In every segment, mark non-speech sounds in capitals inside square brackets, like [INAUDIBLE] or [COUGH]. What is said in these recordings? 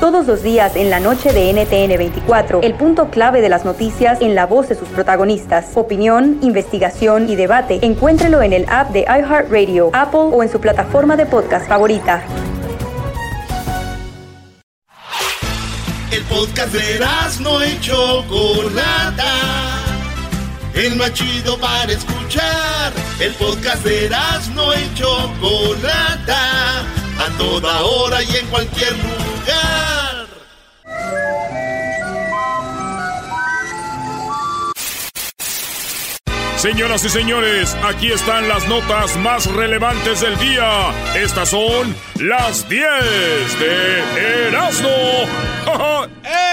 Todos los días en la noche de NTN 24, el punto clave de las noticias en la voz de sus protagonistas. Opinión, investigación y debate. Encuéntrelo en el app de iHeartRadio, Apple o en su plataforma de podcast favorita. El podcast de no hecho Chocolata. El más chido para escuchar. El podcast de no hecho Chocolata a toda hora y en cualquier lugar. Señoras y señores, aquí están las notas más relevantes del día. Estas son las 10 de Erasmo. [LAUGHS]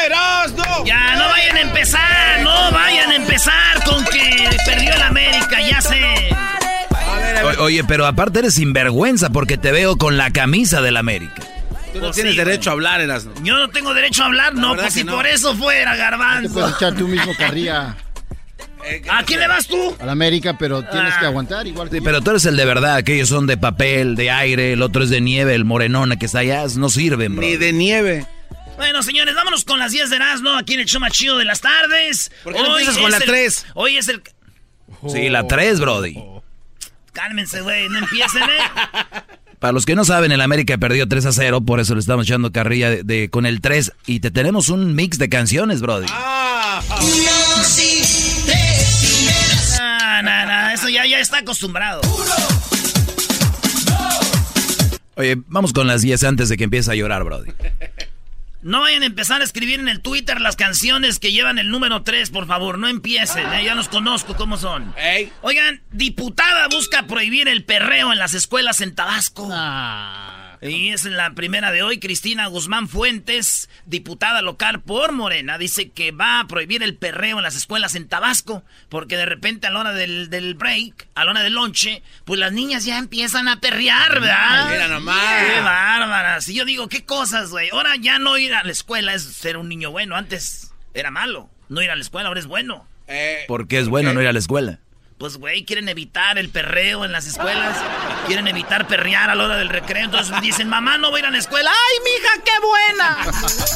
¡Erasmo! Ya, no vayan a empezar, no vayan a empezar con que perdió el América, ya sé oye, pero aparte eres sinvergüenza porque te veo con la camisa del América. Tú no pues tienes derecho a hablar, Erasmo. Yo no tengo derecho a hablar, no, pues si por eso fuera, garbanzo. Te puedes echar tú mismo carrilla. [LAUGHS] ¿A quién le vas tú? Al América, pero tienes que ah. aguantar igual. Sí, pero tú eres el de verdad, aquellos son de papel, de aire, el otro es de nieve, el morenón que está allá, no sirven, bro. Ni de nieve. Bueno, señores, vámonos con las 10 de ¿no? aquí en el show más chido de las tardes. ¿Por qué no empiezas con la 3? Hoy es el... Sí, la 3, brody. Cálmense, güey, no empiecen, ¿eh? [LAUGHS] Para los que no saben, el América perdió 3 a 0, por eso le estamos echando carrilla de, con el 3 y te tenemos un mix de canciones, brody. Ah, no, no, eso ya, ya está acostumbrado. Oye, vamos con las 10 antes de que empiece a llorar, brody. [LAUGHS] No vayan a empezar a escribir en el Twitter las canciones que llevan el número 3, por favor. No empiecen, ¿eh? ya los conozco cómo son. Oigan, diputada busca prohibir el perreo en las escuelas en Tabasco. Ah. Y es la primera de hoy. Cristina Guzmán Fuentes, diputada local por Morena, dice que va a prohibir el perreo en las escuelas en Tabasco. Porque de repente a la hora del, break, a la hora del lonche, pues las niñas ya empiezan a perrear, ¿verdad? Mira nomás. Qué bárbaras. Y yo digo, ¿qué cosas, güey? Ahora ya no ir a la escuela es ser un niño bueno. Antes era malo. No ir a la escuela, ahora es bueno. Eh, ¿Por qué es bueno no ir a la escuela? Pues, güey, quieren evitar el perreo en las escuelas. Quieren evitar perrear a la hora del recreo. Entonces dicen, mamá, no voy a ir a la escuela. ¡Ay, mija, qué buena!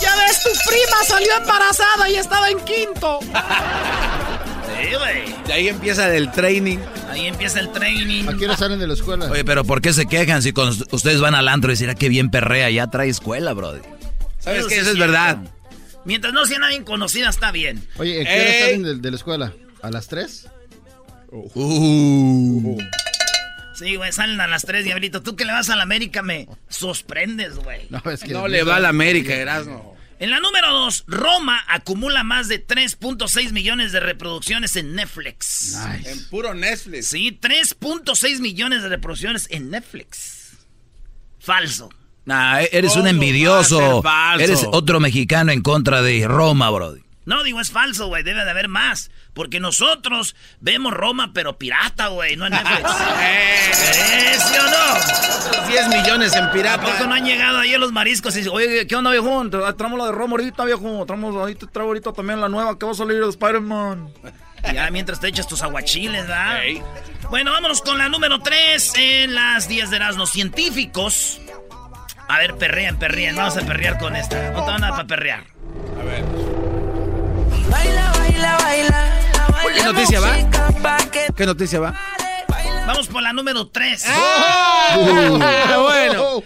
Ya ves, tu prima salió embarazada y estaba en quinto. Sí, güey. De ahí empieza el training. Ahí empieza el training. ¿A qué salen de la escuela? Oye, pero ¿por qué se quejan si con ustedes van al antro y dirán ah, qué bien perrea? Ya trae escuela, brody. ¿Sabes qué? Eso es verdad. Mientras no sea nadie conocida, está bien. Oye, ¿a qué hora salen de, de la escuela? ¿A las 3? Uh. Sí, güey, salen a las 3, diablito. Tú que le vas a la América me sorprendes, güey. No, es que no le va a la América, Erasmo. En la número 2, Roma acumula más de 3.6 millones de reproducciones en Netflix. En puro Netflix. Sí, 3.6 millones de reproducciones en Netflix. Falso. Nah, eres un envidioso. Eres otro mexicano en contra de Roma, brody. No, digo, es falso, güey. Debe de haber más. Porque nosotros vemos Roma, pero pirata, güey, no en [LAUGHS] Netflix. ¿Eh, ¿Sí o no? 10 millones en pirata. ¿Por qué no han llegado ahí los mariscos y dicen, oye, ¿qué onda, viejo? Traemos la de Roma ahorita, viejo. Traemos, ahí te traigo ahorita también la nueva que va a salir de Spider-Man. Ya mientras te echas tus aguachiles, ¿verdad? Bueno, vámonos con la número 3 en las 10 de los científicos. A ver, perrean, perrean. Vamos a perrear con esta. No te van a para perrear. A ver. Baila, baila, baila. ¿Qué noticia va? ¿Qué noticia va? Vamos por la número 3. ¡Ah! bueno.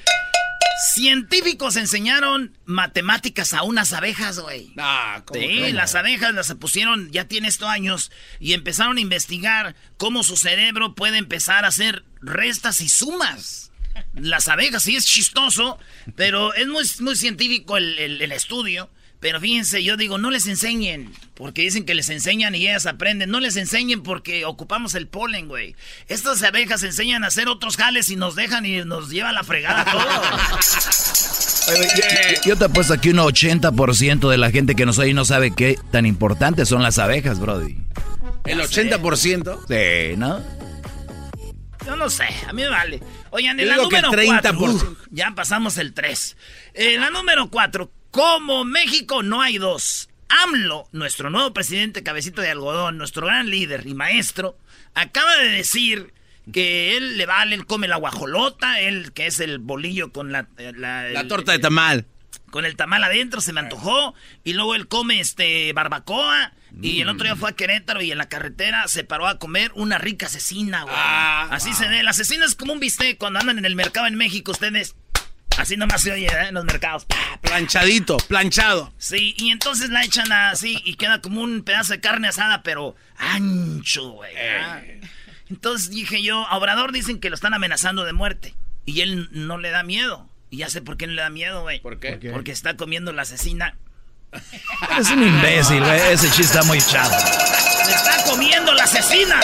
Científicos enseñaron matemáticas a unas abejas, güey. Ah, sí, las abejas las pusieron, ya tiene estos años, y empezaron a investigar cómo su cerebro puede empezar a hacer restas y sumas. Las abejas, sí es chistoso, pero es muy, muy científico el estudio. Pero fíjense, yo digo, no les enseñen, porque dicen que les enseñan y ellas aprenden. No les enseñen porque ocupamos el polen, güey. Estas abejas enseñan a hacer otros jales y nos dejan y nos llevan la fregada todo. [LAUGHS] Yo te apuesto aquí un 80% de la gente que nos oye no sabe qué tan importantes son las abejas, Brody. ¿El 80%? Sí, ¿no? Yo no sé, a mí me vale. Oigan, en Yo la número 30%. 4. Ya pasamos el 3. En la número 4. Como México no hay dos. AMLO, nuestro nuevo presidente cabecito de algodón, nuestro gran líder y maestro, acaba de decir que él le vale, él come la guajolota, él que es el bolillo con la... eh, La, La el- torta de tamal. con el tamal adentro, se me antojó. Y luego él come este barbacoa. Y el otro día fue a Querétaro y en la carretera se paró a comer una rica cecina, güey. Ah, Así se ve. La cecina es como un bistec cuando andan en el mercado en México, ustedes. Así nomás se oye, ¿eh? En los mercados. Pa, pa. Planchadito, planchado. Sí, y entonces la echan así y queda como un pedazo de carne asada, pero ancho, güey. ¿ah? Entonces dije yo, a Obrador dicen que lo están amenazando de muerte. Y él no le da miedo. Y ya sé por qué no le da miedo, güey. ¿Por qué? Porque está comiendo la asesina. Es un imbécil, güey. Ese chiste está muy chavo. ¡Se está comiendo la asesina!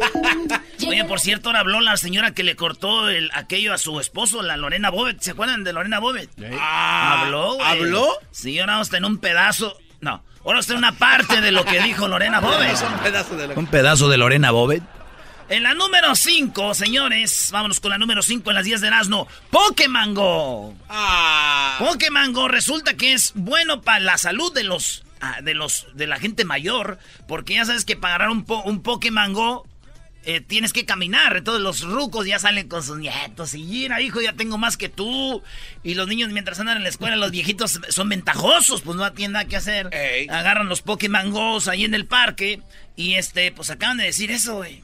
[LAUGHS] Oye, por cierto, ahora habló la señora que le cortó el, aquello a su esposo, la Lorena Bobet. ¿Se acuerdan de Lorena Bobet? Ah, ¿Habló, güey? ¿Habló? Sí, ahora vamos a tener un pedazo. No, ahora está en una parte de lo que dijo Lorena [LAUGHS] Bobet. Un pedazo de la... Un pedazo de Lorena Bobet. En la número 5, señores, vámonos con la número 5 en las 10 de Erasmo. Pokémon Go. Ah. Pokémon Go resulta que es bueno para la salud de los ah, de los de la gente mayor, porque ya sabes que para agarrar un, po- un Pokémon Go eh, tienes que caminar, entonces los rucos ya salen con sus nietos y mira, hijo, ya tengo más que tú. Y los niños mientras andan en la escuela, los viejitos son ventajosos, pues no tienen nada que hacer. Ey. Agarran los Pokémon Go ahí en el parque y este, pues acaban de decir eso, güey.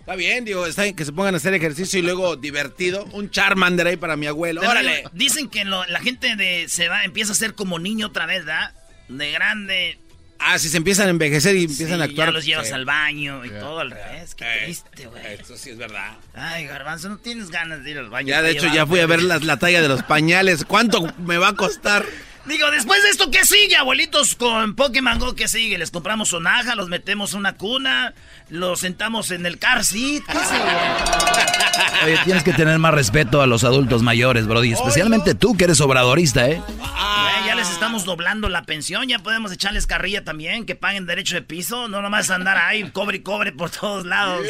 Está bien, digo, está bien que se pongan a hacer ejercicio y luego divertido. Un Charmander ahí para mi abuelo. Pero ¡Órale! Dicen que lo- la gente de se va, empieza a ser como niño otra vez, ¿verdad? De grande. Ah, si se empiezan a envejecer y empiezan Sí, a actuar. Ya los llevas Sí. al baño y todo al revés. Qué Eh, triste, güey. Eso sí es verdad. Ay, garbanzo, no tienes ganas de ir al baño. Ya, de hecho, ya fui a ver la talla de los [LAUGHS] pañales. ¿Cuánto me va a costar? Digo, después de esto, ¿qué sigue, abuelitos? Con Pokémon Go, ¿qué sigue? Les compramos sonaja, los metemos en una cuna, los sentamos en el car seat. ¿Qué sigue? [LAUGHS] Oye, tienes que tener más respeto a los adultos mayores, Brody. Especialmente tú, que eres obradorista, ¿eh? Ya les estamos doblando la pensión, ya podemos echarles carrilla también, que paguen derecho de piso, no nomás andar ahí, [LAUGHS] cobre y cobre por todos lados.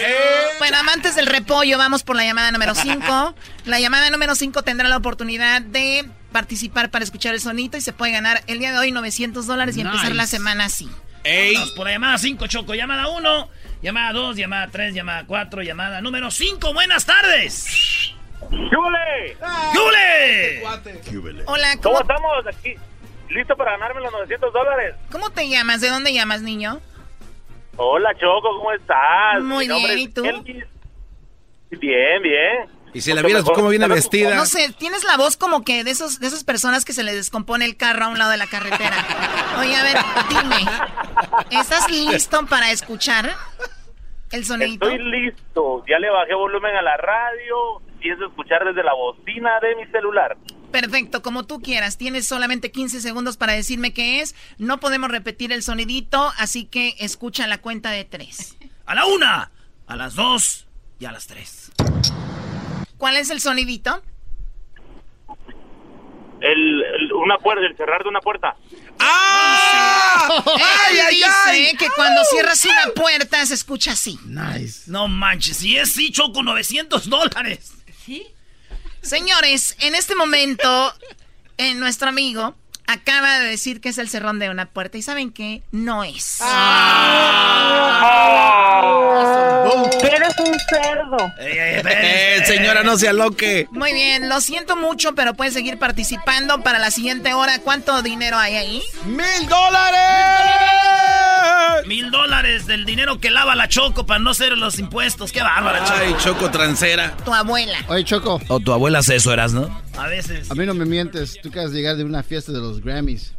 Bueno, amantes del repollo, vamos por la llamada número 5. [LAUGHS] La llamada número 5 tendrá la oportunidad de participar para escuchar el sonito y se puede ganar el día de hoy 900 dólares y empezar la semana así. ¡Ey! Vamos por la llamada 5, Choco. Llamada 1, llamada 2, llamada 3, llamada 4, llamada número 5. Buenas tardes. ¡Yule! ¡Yule! Hola, ¿Cómo ¿cómo, estamos? Aquí, listo para ganarme los 900 dólares. cómo te llamas? ¿De dónde llamas, niño? Hola, Choco, ¿cómo estás? Muy Mi bien, ¿y tú? Elvis. Bien, bien. Y si la vieras cómo viene vestida. No sé, tienes la voz como que de esos de esas personas que se les descompone el carro a un lado de la carretera. Oye, a ver, dime, ¿estás listo para escuchar el sonidito? Estoy listo. Ya le bajé volumen a la radio. Pienso escuchar desde la bocina de mi celular. Perfecto, como tú quieras. Tienes solamente 15 segundos para decirme qué es. No podemos repetir el sonidito, así que escucha la cuenta de tres. A la 1, a las 2 y a las 3. ¿Cuál es el sonidito? El, el- una puerta, el cerrar de una puerta. ¡Ah! Él dice que cuando cierras una puerta se escucha así. Nice. No manches, si es sí, Choco, 900 dólares. Señores, en este momento, eh, nuestro amigo acaba de decir que es el cerrón de una puerta. ¿Y saben qué? No es. Eres un cerdo. Ey, ey, espérense. Eh, señora, no se aloque. Muy bien, lo siento mucho, pero puedes seguir participando para la siguiente hora. ¿Cuánto dinero hay ahí? ¡Mil dólares! Mil dólares del dinero que lava la Choco para no hacer los impuestos. Qué bárbara, Choco. Ay, Choco Trancera. Tu abuela. Oye, Choco, O tu abuela hace eso, eras, ¿no? A veces. a mí no me mientes. Tú acabas de llegar de una fiesta de los Grammys.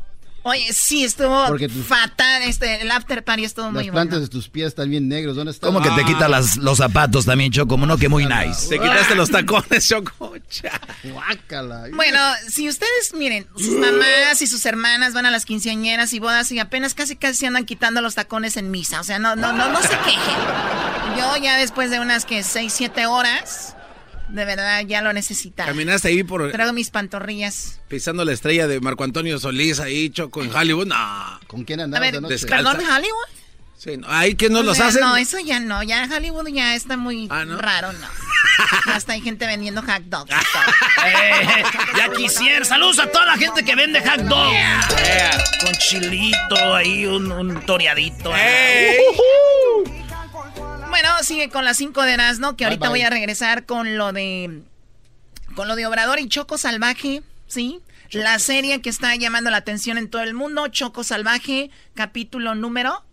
Oye, sí, estuvo Porque fatal. Este, el after party estuvo Las muy plantas bueno. de tus pies están bien negros. ¿Dónde están? Como que te quita las, los zapatos también, Choco, como no que muy nice. Te quitaste los tacones, Choco. Guácala. Bueno, si ustedes, miren, sus mamás y sus hermanas van a las quinceañeras y bodas y apenas casi casi se andan quitando los tacones en misa. O sea, no, no, no, no se quejen. Yo ya después de unas que seis, siete horas, De verdad, ya lo necesitaba. Caminaste ahí por Traigo mis pantorrillas. pisando la estrella de Marco Antonio Solís ahí, Choco, en Hollywood. No. ¿Con quién A andabas ver, de noche? ¿perdón, Hollywood? Sí, no. Ahí que no O los sea, hacen. No, eso ya no. Ya Hollywood ya está muy Ah, ¿no? raro, no. [LAUGHS] Hasta hay gente vendiendo hot dogs. [LAUGHS] Eh, ya quisiera. Saludos a toda la gente que vende hot dog. Con chilito ahí, un, un toreadito. Bueno, sigue con las cinco de ¿no? Que Bye, ahorita bye. voy a regresar con lo de. Con lo de Obrador y Choco Salvaje, ¿sí? La serie que está llamando la atención en todo el mundo, Choco Salvaje, capítulo número.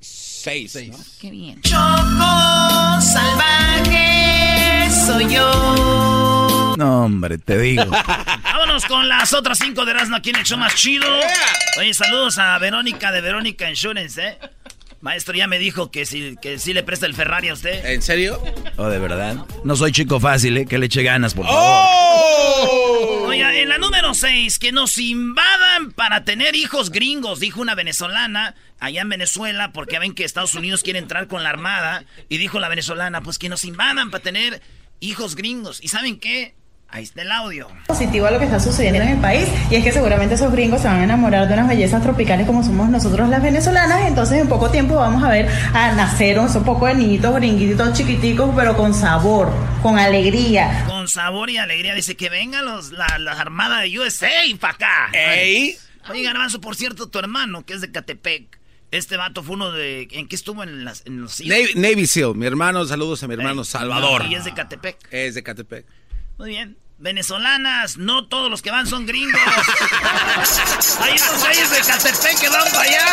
Seis. ¿no? Qué bien. Choco Salvaje, soy yo. No, hombre, te digo. [LAUGHS] Vámonos con las otras cinco de Erasmo aquí en el show más chido. Oye, saludos a Verónica de Verónica Insurance, ¿eh? Maestro ya me dijo que sí, que sí le presta el Ferrari a usted. ¿En serio? Oh, de verdad. No soy chico fácil, ¿eh? Que le eche ganas, por favor. ¡Oh! Oiga, en la número 6, que nos invadan para tener hijos gringos, dijo una venezolana allá en Venezuela, porque ven que Estados Unidos quiere entrar con la armada. Y dijo la venezolana, pues que nos invadan para tener hijos gringos. ¿Y saben qué? Ahí está el audio. positivo a lo que está sucediendo en el país y es que seguramente esos gringos se van a enamorar de unas bellezas tropicales como somos nosotros las venezolanas entonces en poco tiempo vamos a ver a nacer un poco de niñitos gringuitos chiquiticos pero con sabor, con alegría. Con sabor y alegría dice que vengan los, la, la armada de USA para acá. ¡Ey! Oye, Garbanzo, por cierto, tu hermano, que es de Catepec, este vato fue uno de... ¿En qué estuvo en, las, en los... Navy, Navy SEAL, mi hermano, saludos a mi hermano Ey, Salvador. Y es de Catepec. Es de Catepec. Muy bien. Venezolanas, no todos los que van son gringos. [LAUGHS] Hay unos güeyes de Catepec que van para allá.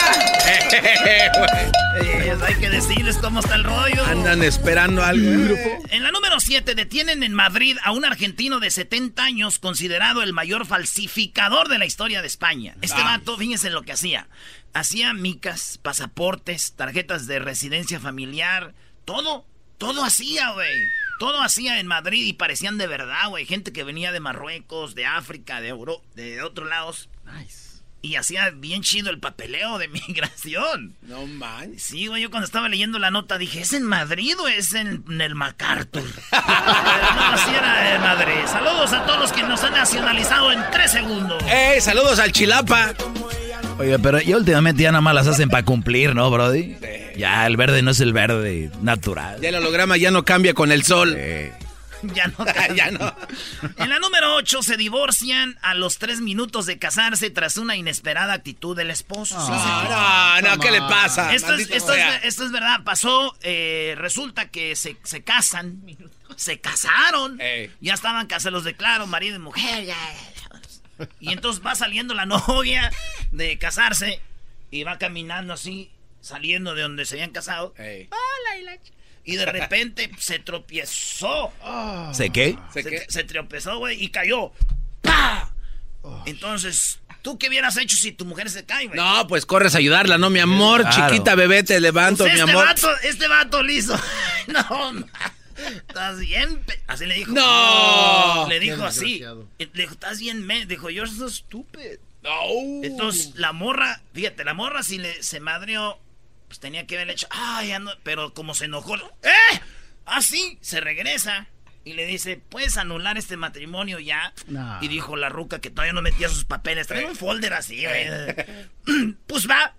[LAUGHS] Eh, hay que decirles cómo está el rollo. Andan esperando algo, ¿eh, grupo? En la número 7 detienen en Madrid a un argentino de 70 años considerado el mayor falsificador de la historia de España. Este Ah. vato, fíjense lo que hacía. Hacía micas, pasaportes, tarjetas de residencia familiar, todo, todo hacía, güey. Todo hacía en Madrid y parecían de verdad, güey. Gente que venía de Marruecos, de África, de Europa, de otros lados. Y hacía bien chido el papeleo de [LAUGHS] migración. No man. Sí, güey, yo cuando estaba leyendo la nota dije, ¿es en Madrid o es en, en el MacArthur? [LAUGHS] No, así era en Madrid. Saludos a todos los que nos han nacionalizado en tres segundos. ¡Ey! Saludos al Chilapa. Oye, pero ya últimamente ya nada más las hacen para cumplir, ¿no, Brody? Ya el verde no es el verde natural. Ya el holograma ya no cambia con el sol. [LAUGHS] Ya no. [LAUGHS] ya no. En la número 8 se divorcian a los tres minutos de casarse tras una inesperada actitud del esposo. Sí, No, no, no, ¿qué le pasa? Esto es, Maldito esto, es, sea. esto es verdad, pasó, eh, resulta que se, se casan, se casaron, Ey. ya estaban casados, los declaro, marido y mujer, ya, ya, ya. Y entonces va saliendo la [LAUGHS] novia de casarse y va caminando así, saliendo de donde se habían casado. Hola, y la ch- Y de repente se tropiezó. ¿Sé qué? ¿Sé Se, qué? se tropezó, güey, y cayó. ¡Pah! Entonces, ¿tú qué hubieras hecho si tu mujer se cae, güey? No, pues corres a ayudarla, ¿no? Mi amor, Claro. chiquita bebé, te levanto, Pues mi este amor. vato, este vato liso. [LAUGHS] no, estás bien. Así le dijo. No. Le dijo Qué así. Le dijo, estás bien, me. Dijo, you're so stupid. No. Entonces, la morra, fíjate, la morra si le, se madrió, pues tenía que haberle hecho, ay, ya no", pero como se enojó, ¡eh! Así, se regresa y le dice, ¿puedes anular este matrimonio ya? No. Y dijo la ruca que todavía no metía sus papeles, trae un folder así, güey. [LAUGHS] Pues va,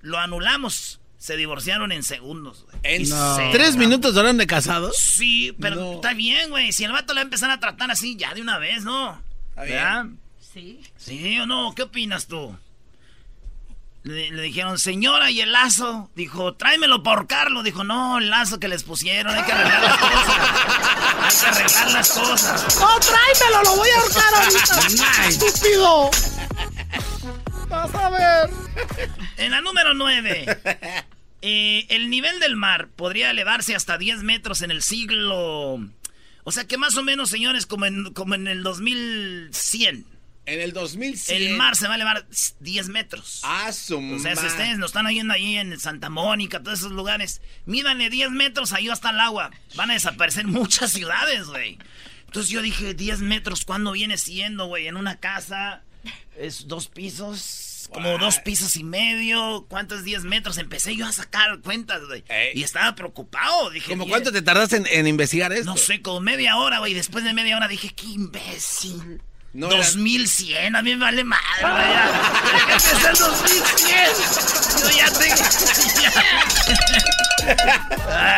lo anulamos. Se divorciaron en segundos, güey. ¿En se- tres minutos duraron de casados? Sí, pero No. está bien, güey. Si el vato le va a empezar a tratar así, ya de una vez, ¿no? Está bien. ¿Verdad? Sí. ¿Sí o no? ¿Qué opinas tú? Le, le dijeron, señora, ¿y el lazo? Dijo, tráemelo por Carlos. Dijo, no, el lazo que les pusieron, hay que arreglar las cosas. Hay que arreglar las cosas. ¡No, tráemelo! ¡Lo voy a ahorcar ahorita! [LAUGHS] ¡Estúpido! ¡Vas a ver! En la número 9. el nivel del mar podría elevarse hasta 10 metros en el siglo... O sea que más o menos, señores, como en, como en el 2100. En el 2100. El mar se va a elevar 10 metros. Ah, su O sea, si ustedes nos están oyendo ahí en Santa Mónica, todos esos lugares, mídanle 10 metros, ahí va a estar el agua. Van a desaparecer muchas ciudades, güey. Entonces yo dije, 10 metros, ¿cuándo viene siendo, güey? En una casa, es dos pisos. como dos pisos y medio, ¿cuántos 10 metros? Empecé yo a sacar cuentas, güey. Y estaba preocupado, dije. ¿Cómo cuánto te tardaste en, en investigar esto? No sé, como media hora, güey. Después de media hora dije, qué imbécil. No era- 2100, a mí me vale madre, güey. ya. Déjate ser 2100. Yo ya tengo. ya.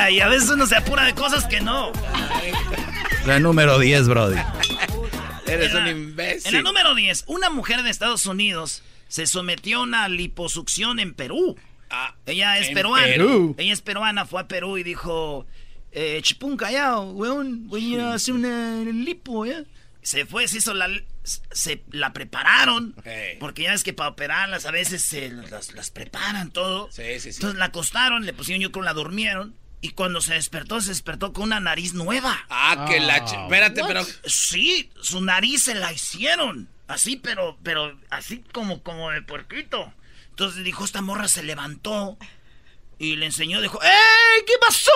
Ay, a veces uno se apura de cosas que no. La número 10, Brody. Eres En un la- imbécil. En la número 10, una mujer de Estados Unidos se sometió a una liposucción en Perú. ella es en peruana. Perú. Ella es peruana, fue a Perú y dijo, eh, chipún callao, weón, voy a hacer una lipo, ¿ya? Se fue, se hizo la... Se la prepararon. Porque ya ves que para operarlas a veces se las, las preparan todo. Sí, sí, sí. Entonces la acostaron, le pusieron yo creo la durmieron. Y cuando se despertó, se despertó con una nariz nueva. Ah, que la... ch- Espérate, pero... Sí, su nariz se la hicieron. Así, pero, pero, así como, como de puerquito. Entonces dijo, esta morra se levantó y le enseñó, dijo, ¡Ey! ¿Qué pasó,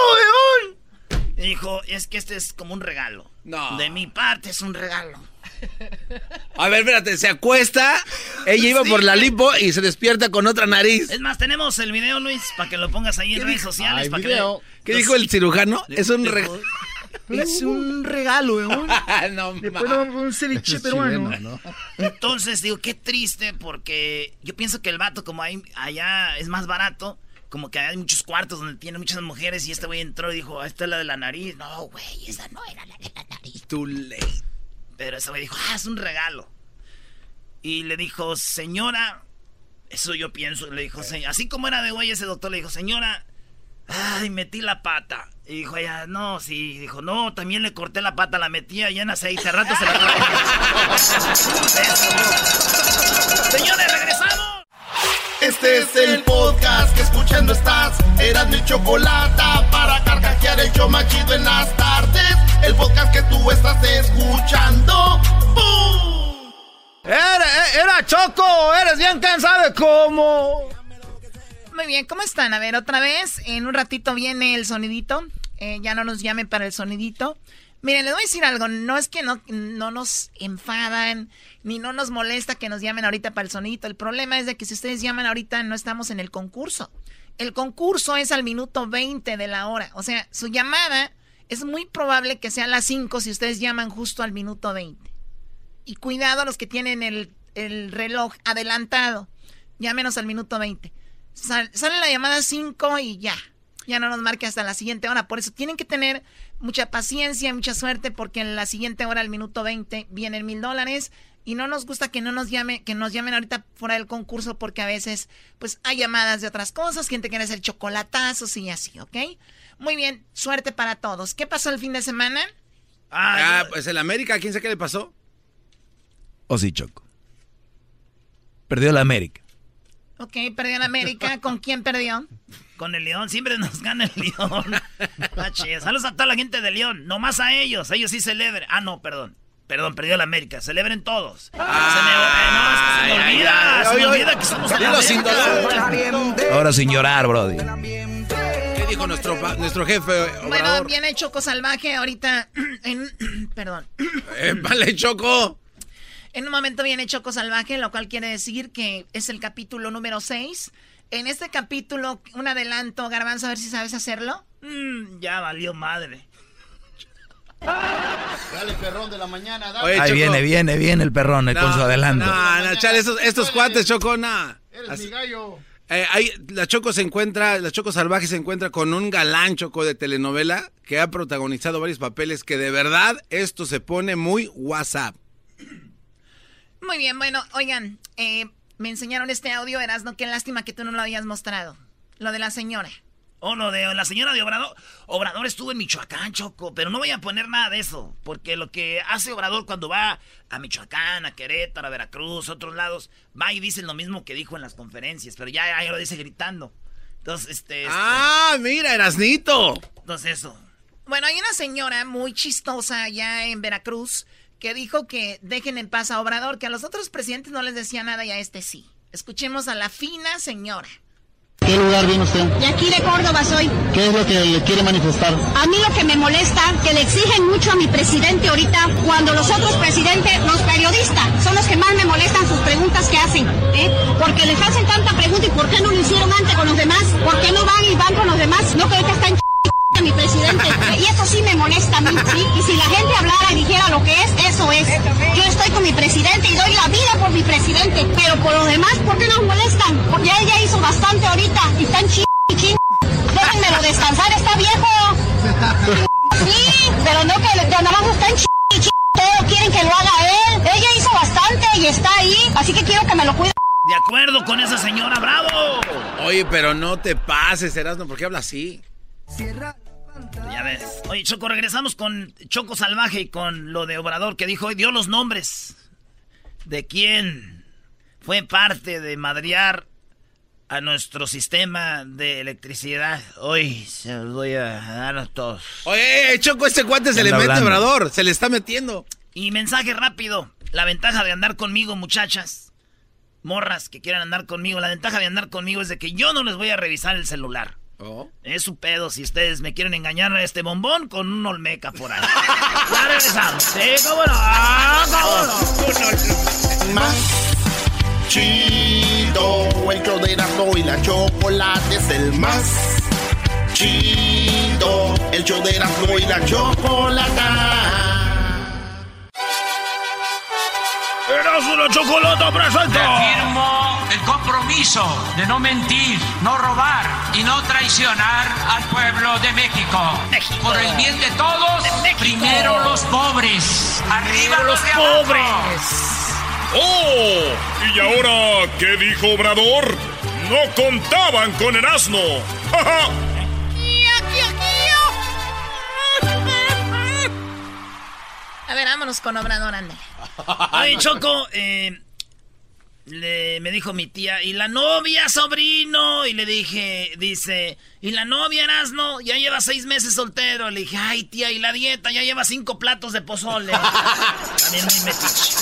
weón? Y dijo, es que este es como un regalo. No. De mi parte es un regalo. [LAUGHS] A ver, espérate, se acuesta, ella iba Sí, por la lipo y se despierta con otra nariz. Es más, tenemos el video, Luis, para que lo pongas ahí en redes sociales. Ay, para que vean. ¿Qué dijo el cirujano? Le- Es un regalo. [LAUGHS] Es un regalo, weón. [LAUGHS] no, Después un ceviche peruano. chileno, ¿no? Entonces digo, qué triste porque yo pienso que el vato como hay, allá es más barato, como que hay muchos cuartos donde tiene muchas mujeres y este güey entró y dijo, "Ah, esta es la de la nariz. No, güey, esa no era la de la nariz. Too late. Pero ese güey dijo, ah, es un regalo. Y le dijo, señora, eso yo pienso, le dijo, "Se- así como era de güey ese doctor, le dijo, señora, ay, metí la pata. Y dijo ella, no, sí, dijo, no, también le corté la pata, la metí allá en aceite, rato se la. [LAUGHS] Señores, regresamos. Este es el podcast que escuchando estás. Eran mi chocolate para carcajear el show machido en las tardes. El podcast que tú estás escuchando. ¡Bum! Era, era Choco, eres bien cansado de cómo. Muy bien, ¿cómo están? A ver, otra vez, en un ratito viene el sonidito. Eh, ya no nos llamen para el sonidito. Miren, les voy a decir algo. No es que no, no nos enfadan, ni no nos molesta que nos llamen ahorita para el sonidito. El problema es de que si ustedes llaman ahorita, no estamos en el concurso. El concurso es al minuto 20 de la hora. O sea, su llamada es muy probable que sea a las 5 si ustedes llaman justo al minuto 20. Y cuidado a los que tienen el, el reloj adelantado. Llámenos al minuto 20. Sal- sale la llamada 5 y ya. Ya no nos marque hasta la siguiente hora. Por eso tienen que tener mucha paciencia, mucha suerte, porque en la siguiente hora, al minuto 20, vienen mil dólares. Y no nos gusta que no nos llame, que nos llamen ahorita fuera del concurso, porque a veces, pues, hay llamadas de otras cosas, gente quiere hacer chocolatazos y así, ¿ok? Muy bien, suerte para todos. ¿Qué pasó el fin de semana? Ah, pues el América, ¿quién sabe qué le pasó? O sí, Choco. Perdió la América. Ok, perdió en América. ¿Con [LAUGHS] quién perdió? Con el León, siempre nos gana el León. [LAUGHS] Ah. Saludos a toda la gente de León. No más a ellos, ellos sí celebren. Ah, no, perdón. Perdón, perdió la América. Celebren todos. se me, eh, no, es que se me olvida. ay, se me olvida ay. que sin América. Ahora sin llorar, Brody. ¿Qué dijo nuestro, nuestro jefe Bueno, viene Choco Salvaje ahorita [CLEARS THROAT] en... [CLEARS THROAT] perdón. Eh, vale, Choco. En un momento viene Choco Salvaje, lo cual quiere decir que es el capítulo número 6. En este capítulo, un adelanto, Garbanzo, a ver si sabes hacerlo. Mm, ya valió madre. Dale, perrón de la mañana, dale. Oye, Ahí Choco. viene, viene, viene el perrón con su adelanto. No, no, chale, estos, estos cuates, Choco, nah. Eres Así- mi gallo. Eh, ahí, la Choco se encuentra, la Choco Salvaje se encuentra con un galán Choco de telenovela que ha protagonizado varios papeles que de verdad esto se pone muy WhatsApp. Muy bien, bueno, oigan, eh, me enseñaron este audio, Erasno, qué lástima que tú no lo habías mostrado. Lo de la señora. Oh, no, de la señora de Obrador. Obrador estuvo en Michoacán, Choco, pero no voy a poner nada de eso, porque lo que hace Obrador cuando va a Michoacán, a Querétaro, a Veracruz, a otros lados, va y dice lo mismo que dijo en las conferencias, pero ya, ya lo dice gritando. Entonces, este... este, Ah, mira, Erasnito. Entonces eso. Bueno, hay una señora muy chistosa allá en Veracruz que dijo que dejen en paz a Obrador, que a los otros presidentes no les decía nada y a este sí. Escuchemos a la fina señora. ¿Qué lugar viene usted? De aquí de Córdoba soy. ¿Qué es lo que quiere manifestar? A mí lo que me molesta, que le exigen mucho a mi presidente ahorita, cuando los otros presidentes, los periodistas, son los que más me molestan sus preguntas que hacen. ¿eh? Porque les hacen tanta pregunta y ¿por qué no lo hicieron antes con los demás? ¿Por qué no van y van con los demás? No creo que están mi presidente. Y eso sí me molesta a mí, ¿sí? Y si la gente hablara y dijera lo que es, eso es. Yo estoy con mi presidente y doy la vida por mi presidente. Pero por los demás, ¿por qué nos molestan? Porque él ya hizo bastante ahorita y están ching ching. Déjenmelo descansar, está viejo. Sí, pero no que nada más están ching ching. Todos quieren que lo haga él. Ella hizo bastante y está ahí. Así que quiero que me lo cuide. De acuerdo con esa señora, bravo. Oye, pero no te pases, Erasmo, ¿por qué habla así? Ya ves. Oye, Choco, regresamos con Choco Salvaje y con lo de Obrador que dijo hoy, dio los nombres de quién fue parte de madrear a nuestro sistema de electricidad. Hoy se los voy a dar a todos. Oye, Choco, este cuate se le mete a Obrador, se le está metiendo. Y mensaje rápido. La ventaja de andar conmigo, muchachas, morras que quieran andar conmigo, la ventaja de andar conmigo es de que yo no les voy a revisar el celular. Oh. Es su pedo si ustedes me quieren engañar a este bombón con un olmeca por ahí. [LAUGHS] ya regresamos. Sí, cómo no. Ah, cómo no. Más chido, el show de Erasmo y la chocolate es el más chido, el show de Erasmo y la chocolate. Erasmo la chocolate presenta. Firmo el compromiso de no mentir, no robar y no traicionar al pueblo de México. Por el bien de todos, primero los pobres. Arriba los, de abajo. pobres. ¡Oh! ¿Y ahora qué dijo Obrador? No contaban con Erasmo. ¡Ja, ja! A ver, vámonos con Obrador, ande. [LAUGHS] Oye, Choco, eh, le- me dijo mi tía, ¿y la novia, sobrino? Y le dije, dice, ¿y la novia, Erasno? Ya lleva seis meses soltero. Le dije, ay, tía, ¿y la dieta? Ya lleva cinco platos de pozole. [LAUGHS] También muy metiche.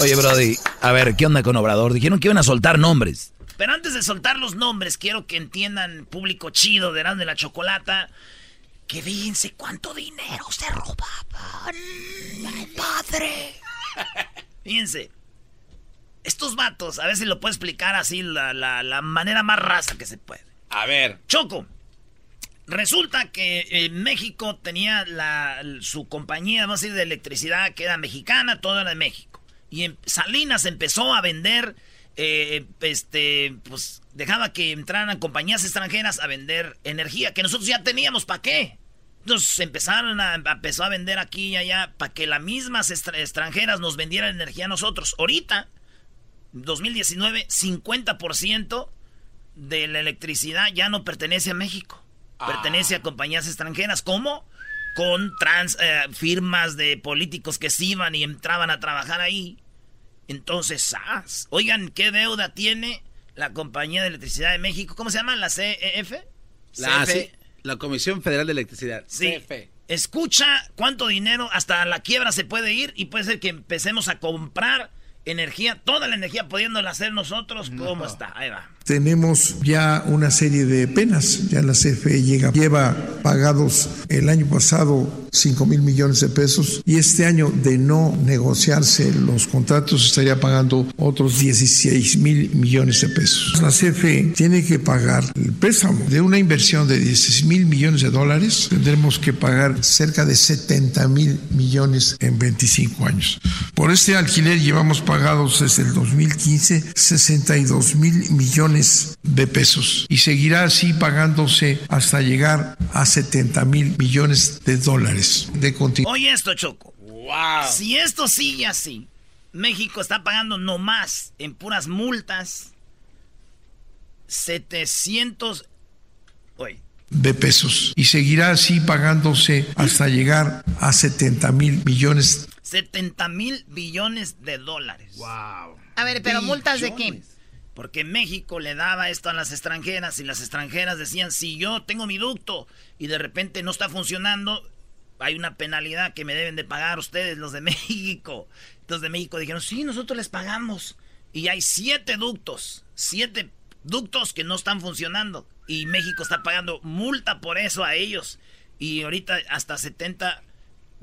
Oye, Brody, a ver, ¿qué onda con Obrador? Dijeron que iban a soltar nombres. Pero antes de soltar los nombres, quiero que entiendan, público chido de Erasmo de la Chocolata, que fíjense cuánto dinero se robaban. ¡Padre! [LAUGHS] Fíjense, estos vatos, a ver si lo puedo explicar así, la, la- la manera más raza que se puede. A ver. Choco, resulta que eh, México tenía la, su compañía, vamos a decir, de electricidad que era mexicana, todo era de México. Y en- Salinas empezó a vender, eh, este, pues dejaba que entraran compañías extranjeras a vender energía, que nosotros ya teníamos, ¿para qué? Entonces empezaron a, empezó a vender aquí y allá para que las mismas extra- extranjeras nos vendieran energía a nosotros. Ahorita, 2019, 50% de la electricidad ya no pertenece a México. Pertenece a compañías extranjeras. ¿Cómo? Con trans, eh, firmas de políticos que se iban y entraban a trabajar ahí. Entonces, oigan, ¿qué deuda tiene la compañía de electricidad de México? ¿Cómo se llama? ¿La CEF? La, CFE. La Comisión Federal de Electricidad. Sí. CFE. Escucha cuánto dinero hasta la quiebra se puede ir y puede ser que empecemos a comprar energía, toda la energía pudiéndola hacer nosotros. ¿Cómo está? Ahí va. Tenemos ya una serie de penas. Ya la CFE llega, lleva pagados el año pasado 5 mil millones de pesos y este año de no negociarse los contratos estaría pagando otros 16 mil millones de pesos. La CFE tiene que pagar el préstamo de una inversión de 16 mil millones de dólares. Tendremos que pagar cerca de 70 mil millones en 25 años. Por este alquiler llevamos pagados desde el 2015 62 mil millones de pesos y seguirá así pagándose hasta llegar a 70 mil millones de dólares de continuidad. Oye esto, Choco. Si esto sigue así, México está pagando nomás en puras multas 700... Oye, de pesos y seguirá así pagándose hasta llegar a 70 mil millones 70 mil billones de dólares. Wow. A ver, pero multas de qué? Porque México le daba esto a las extranjeras y las extranjeras decían, si yo tengo mi ducto y de repente no está funcionando, hay una penalidad que me deben de pagar ustedes, los de [LAUGHS] México. Los de México dijeron, sí, nosotros les pagamos. Y hay siete ductos, siete ductos que no están funcionando. Y México está pagando multa por eso a ellos. Y ahorita hasta 70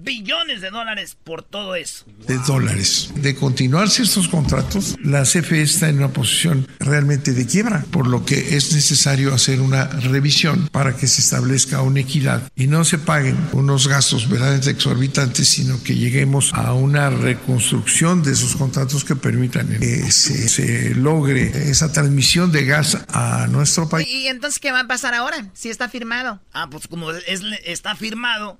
billones de dólares por todo eso. de dólares. De continuarse estos contratos, la CFE está en una posición realmente de quiebra, por lo que es necesario hacer una revisión para que se establezca una equidad y no se paguen unos gastos verdaderamente exorbitantes, sino que lleguemos a una reconstrucción de esos contratos que permitan que se, se logre esa transmisión de gas a nuestro país. ¿Y entonces qué va a pasar ahora? Si está firmado. Ah, pues como es, está firmado,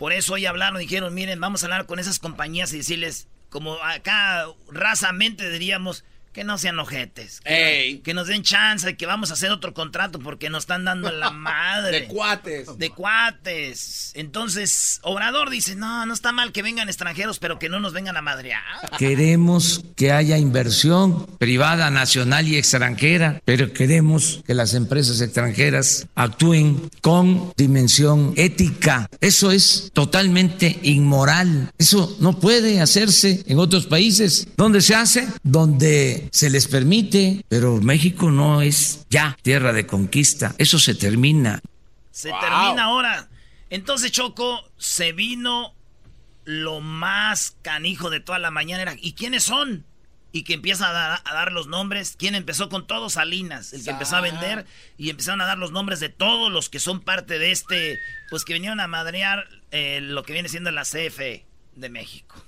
por eso hoy hablaron, dijeron, miren, vamos a hablar con esas compañías y decirles, como acá razamente diríamos, que no sean ojetes. Que, que nos den chance, que vamos a hacer otro contrato porque nos están dando la [LAUGHS] madre. De cuates. De cuates. Entonces, Obrador dice, no, no está mal que vengan extranjeros, pero que no nos vengan a madrear. Queremos que haya inversión privada, nacional y extranjera, pero queremos que las empresas extranjeras actúen con dimensión ética. Eso es totalmente inmoral. Eso no puede hacerse en otros países. ¿Dónde se hace? Donde se les permite, pero México no es ya tierra de conquista. Eso se termina. Se termina ahora. Entonces, Choco, se vino lo más canijo de toda la mañana. ¿Y quiénes son? Y que empieza a, dar los nombres. ¿Quién empezó con todo? Salinas, el que empezó a vender. Y empezaron a dar los nombres de todos los que son parte de este, pues que vinieron a madrear eh, lo que viene siendo la CFE de México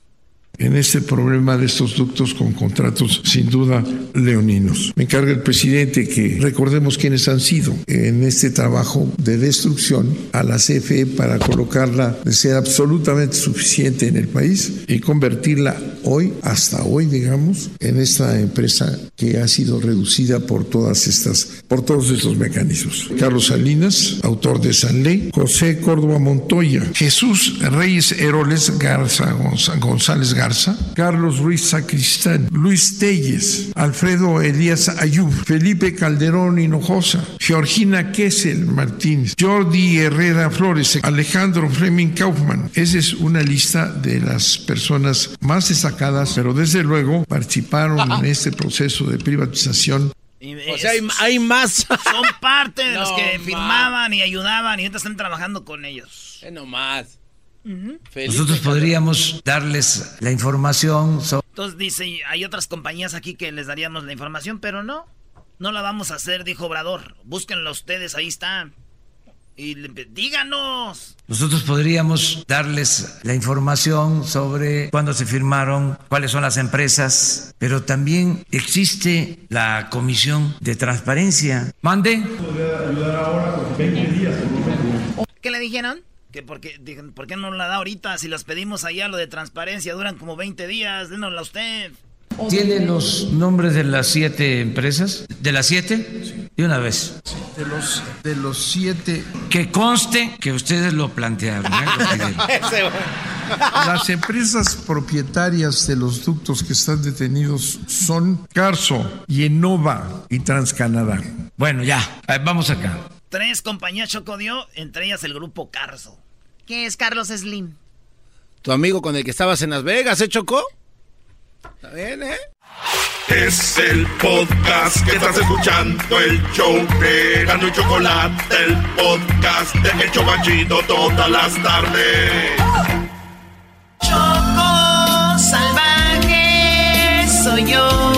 en este problema de estos ductos con contratos sin duda leoninos. Me encarga el presidente que recordemos quiénes han sido en este trabajo de destrucción a la CFE para colocarla de ser absolutamente suficiente en el país y convertirla hoy, hasta hoy digamos, en esta empresa que ha sido reducida por todas estas, por todos estos mecanismos. Carlos Salinas, autor de San Ley, José Córdoba Montoya, Jesús Reyes Heroles Garza González Garza, Carlos Ruiz Sacristán, Luis Telles, Alfredo Elías Ayub, Felipe Calderón Hinojosa, Georgina Kessel Martínez, Jordi Herrera Flores, Alejandro Fleming Kaufman. Esa es una lista de las personas más destacadas, pero desde luego participaron [LAUGHS] en este proceso de privatización o sea, hay, más. Son parte de los [LAUGHS] que firmaban y ayudaban y ahorita están trabajando con ellos. no más. Nosotros podríamos darles la información. Entonces dice, hay otras compañías aquí que les daríamos la información, pero no, no la vamos a hacer, dijo Obrador. Búsquenlo ustedes, ahí está. Y díganos. Nosotros podríamos darles la información sobre cuándo se firmaron, cuáles son las empresas, pero también existe la comisión de transparencia. Mande. ¿Qué le dijeron? Que porque, ¿Por qué no la da ahorita? Si las pedimos allá, lo de transparencia, duran como 20 días, dénosla usted. ¿Tiene los nombres de las siete empresas? ¿De las siete? De una vez. De los, de los siete. Que conste que ustedes lo plantearon. ¿eh? [LAUGHS] Las empresas propietarias de los ductos que están detenidos son Carso, Yenova y Transcanadá. Bueno, ya, vamos acá. Tres compañías Chocodio, entre ellas el grupo Carso. ¿Qué es Carlos Slim? Tu amigo con el que estabas en Las Vegas, ¿eh, Choco? Está bien, ¿eh? Es el podcast que estás escuchando, el show de Gano y Chocolate, el podcast de Hecho Chocachito todas las tardes. Choco salvaje soy yo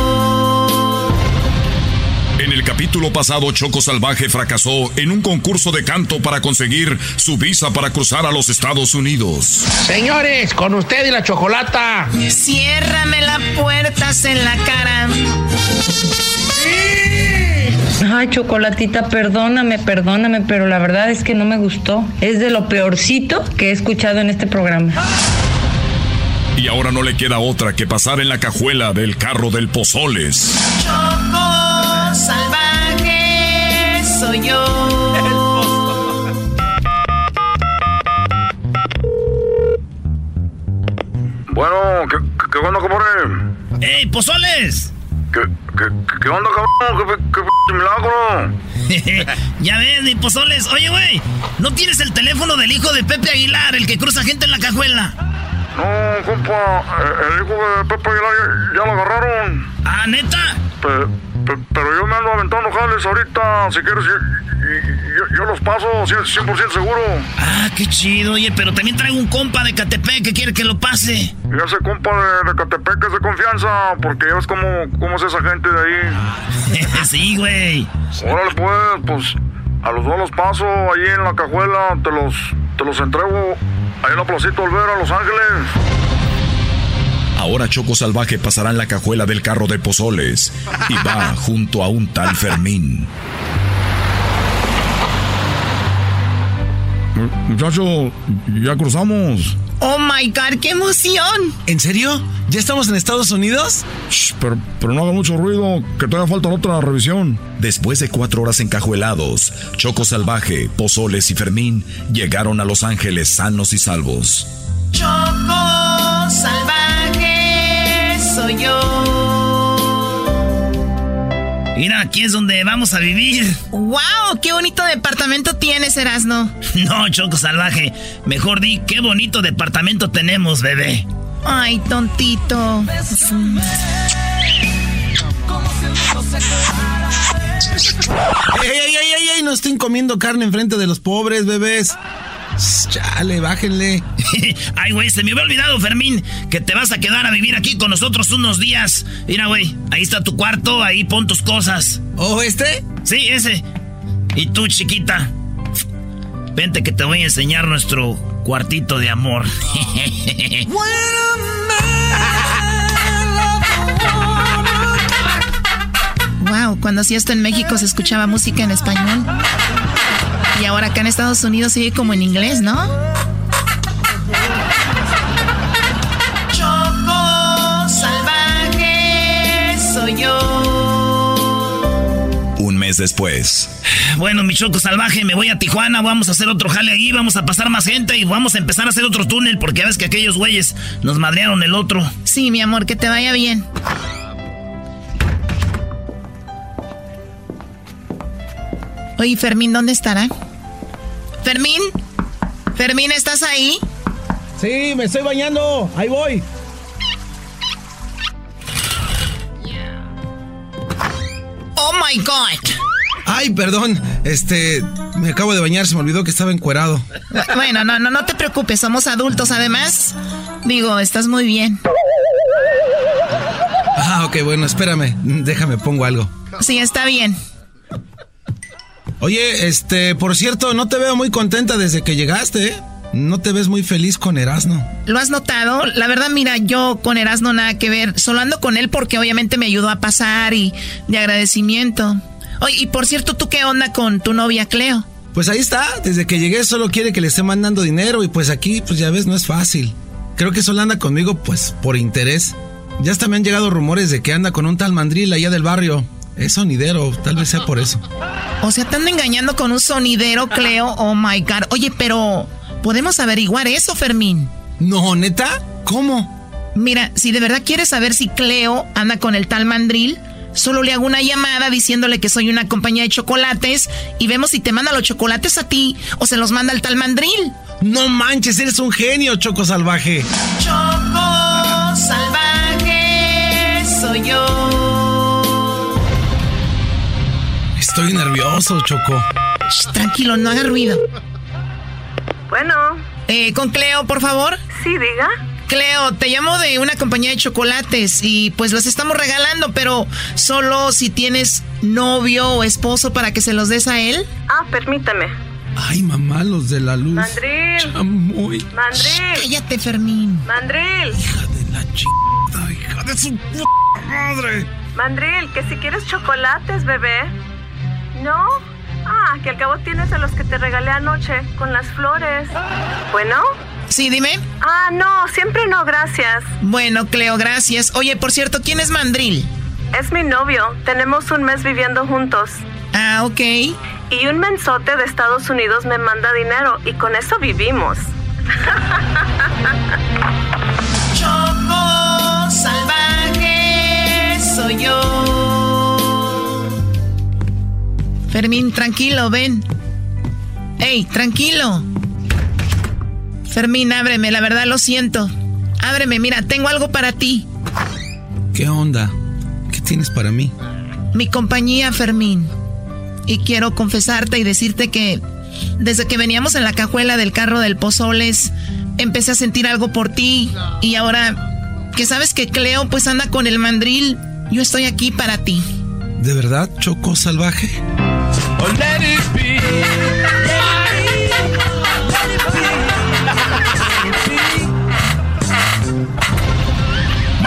capítulo pasado, Choco Salvaje fracasó en un concurso de canto para conseguir su visa para cruzar a los Estados Unidos. Señores, con usted y la chocolata. Ciérrame la puerta en la cara. Ay, chocolatita, perdóname, perdóname, pero la verdad es que no me gustó. Es de lo peorcito que he escuchado en este programa. Y ahora no le queda otra que pasar en la cajuela del carro del Pozoles. Soy yo. Bueno, ¿qué, qué onda, cabrón? ¡Ey, Pozoles! ¿Qué, qué, qué onda, cabrón? ¿Qué, qué, milagro? [LAUGHS] ya ves, mi Pozoles. Oye, güey, ¿no tienes el teléfono del hijo de Pepe Aguilar, el que cruza gente en la cajuela? No, compa, el hijo de Pepe Aguilar ya, lo agarraron. ¿Ah, neta? Pero yo me ando aventando jales ahorita. Si quieres, yo, yo los paso 100%, seguro. Ah, qué chido. Oye, pero también traigo un compa de Catepec que quiere que lo pase. Y ese compa de, de Catepec es de confianza, porque ya ves cómo, cómo es esa gente de ahí. [LAUGHS] sí, güey. Órale, pues, pues, a los dos los paso ahí en la cajuela, te los, te los entrego ahí en la placita Olvera, Los Ángeles. Ahora Choco Salvaje pasará en la cajuela del carro de Pozoles y va junto a un tal Fermín. Muchacho, ya cruzamos. Oh my god, qué emoción. ¿En serio? ¿Ya estamos en Estados Unidos? pero, pero no haga mucho ruido, que todavía falta otra revisión. Después de cuatro horas encajuelados, Choco Salvaje, Pozoles y Fermín llegaron a Los Ángeles sanos y salvos. Choco salvaje soy yo. Mira, aquí es donde vamos a vivir. ¡Wow! ¡Qué bonito departamento tienes, Erasno! [LAUGHS] No, Choco Salvaje. Mejor di, qué bonito departamento tenemos, bebé. Ay, tontito. ¡Ey, ey, ey, ey, ey! No estén comiendo carne enfrente de los pobres, bebés. Chale, bájenle. [LAUGHS] Ay, güey, se me había olvidado, Fermín, que te vas a quedar a vivir aquí con nosotros unos días. Mira, güey, ahí está tu cuarto, ahí pon tus cosas. ¿Oh, este? Sí, ese. Y tú, chiquita, vente que te voy a enseñar nuestro cuartito de amor. [LAUGHS] wow, cuando hacía esto en México se escuchaba música en español. Ahora acá en Estados Unidos sigue como en inglés, ¿no? Choco salvaje soy yo. Un mes después. Bueno, mi choco salvaje, me voy a Tijuana, vamos a hacer otro jale ahí, vamos a pasar más gente y vamos a empezar a hacer otro túnel porque ya ves que aquellos güeyes nos madrearon el otro. Sí, mi amor, que te vaya bien. Oye, Fermín, ¿dónde estará? Fermín, Fermín, ¿estás ahí? Sí, me estoy bañando. Ahí voy. Oh my God. Ay, perdón. Este, me acabo de bañar, se me olvidó que estaba encuerado. Bueno, no, no, no te preocupes, somos adultos además. Digo, estás muy bien. Ah, ok, bueno, espérame. Déjame, pongo algo. Sí, está bien. Oye, este, por cierto, no te veo muy contenta desde que llegaste, ¿eh? No te ves muy feliz con Erasno. ¿Lo has notado? La verdad, mira, yo con Erasno nada que ver. Solo ando con él porque obviamente me ayudó a pasar y de agradecimiento. Oye, y por cierto, ¿tú qué onda con tu novia Cleo? Pues ahí está, desde que llegué solo quiere que le esté mandando dinero y pues aquí, pues ya ves, no es fácil. Creo que solo anda conmigo, pues, por interés. Ya hasta me han llegado rumores de que anda con un tal mandril allá del barrio. Es sonidero, tal vez sea por eso. O sea, te anda engañando con un sonidero, Cleo. Oh my God. Oye, pero podemos averiguar eso, Fermín. No, neta. ¿Cómo? Mira, si de verdad quieres saber si Cleo anda con el tal mandril, solo le hago una llamada diciéndole que soy una compañía de chocolates y vemos si te manda los chocolates a ti o se los manda el tal mandril. No manches, eres un genio, Choco Salvaje. Choco Salvaje soy yo. Estoy nervioso, Choco. Shh, tranquilo, no haga ruido. Bueno. Eh, con Cleo, por favor. Sí, diga. Cleo, te llamo de una compañía de chocolates y pues los estamos regalando, pero solo si tienes novio o esposo para que se los des a él. Ah, permíteme. Ay, mamá, los de la luz. Mandril. Chamoy. Mandril. Cállate, Fermín. Mandril. Hija de la chica, hija de su puta madre. Mandril, que si quieres chocolates, bebé. ¿No? Ah, que al cabo tienes a los que te regalé anoche con las flores. Bueno. Sí, dime. Ah, no, siempre no, gracias. Bueno, Cleo, gracias. Oye, por cierto, ¿quién es Mandril? Es mi novio. Tenemos un mes viviendo juntos. Ah, ok. Y un mensote de Estados Unidos me manda dinero y con eso vivimos. [LAUGHS] Choco salvaje soy yo. Fermín, tranquilo, ven. Ey, tranquilo. Fermín, ábreme, la verdad lo siento. Ábreme, mira, tengo algo para ti. ¿Qué onda? ¿Qué tienes para mí? Mi compañía, Fermín. y quiero confesarte y decirte que desde que veníamos en la cajuela del carro del Pozoles, empecé a sentir algo por ti y ahora que sabes que Cleo pues anda con el mandril, yo estoy aquí para ti. ¿De verdad, Choco Salvaje?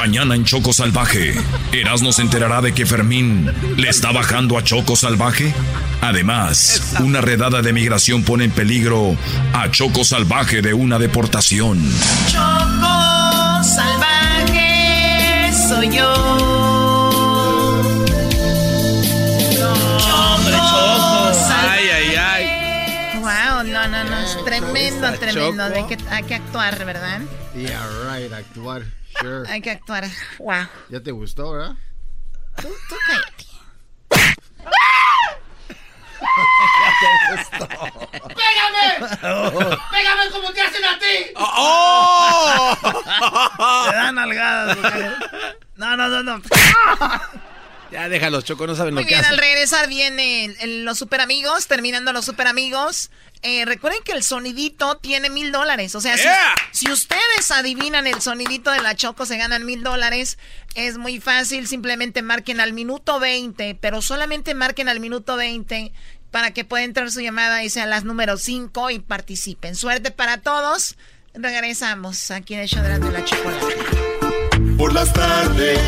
Mañana en Choco Salvaje, Erasmo se enterará de que Fermín le está bajando a Choco Salvaje. Además, una redada de migración pone en peligro a Choco Salvaje de una deportación. Choco Salvaje soy yo. Es tremendo, Esta tremendo. Choco. Hay que, hay que actuar, ¿verdad? Yeah, right, actuar. Sure. Hay que actuar. Wow. ¿Ya te gustó, verdad? Tú, tú cállate. ¡Pégame! [LAUGHS] ¡Pégame como te hacen a ti! ¡Oh! [LAUGHS] Te dan nalgadas. No, no, no, no. [LAUGHS] Ya déjalos, Choco, no saben Muy lo que bien, hacen. al regresar vienen los super amigos, terminando los super amigos. Eh, recuerden que el sonidito tiene mil dólares. O sea, si- Yeah. si, ustedes adivinan el sonidito de la Choco, se ganan mil dólares. Es muy fácil, simplemente marquen al minuto 20, pero solamente marquen al minuto 20 para que pueda entrar su llamada y sean las número 5 y participen. Suerte para todos. Regresamos aquí en el show de la, de la chocolate. Por las tardes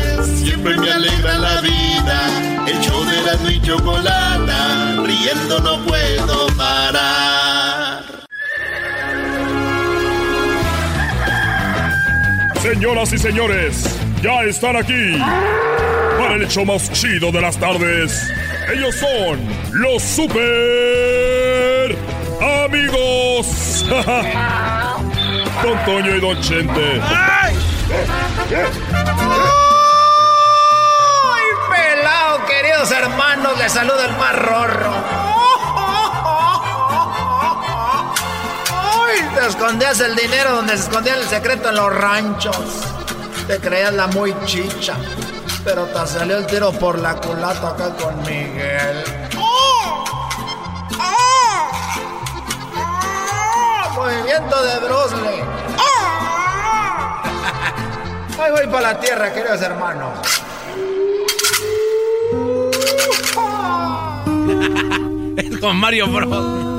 siempre me alegra la vida. El show de la y chocolata, riendo no puedo parar. Señoras y señores, ya están aquí para el hecho más chido de las tardes. Ellos son los super amigos. [LAUGHS] Don Toño y Don Chente. ¡Ay, pelado, queridos hermanos! Les saluda el más rorro. ¡Ay! Te escondías el dinero donde se escondía el secreto en los ranchos. Te creías la muy chicha. Pero te salió el tiro por la culata acá con Miguel. Movimiento de Bruce Lee. Ahí voy para la tierra, queridos hermanos. [LAUGHS] Es con Mario Bros. [LAUGHS]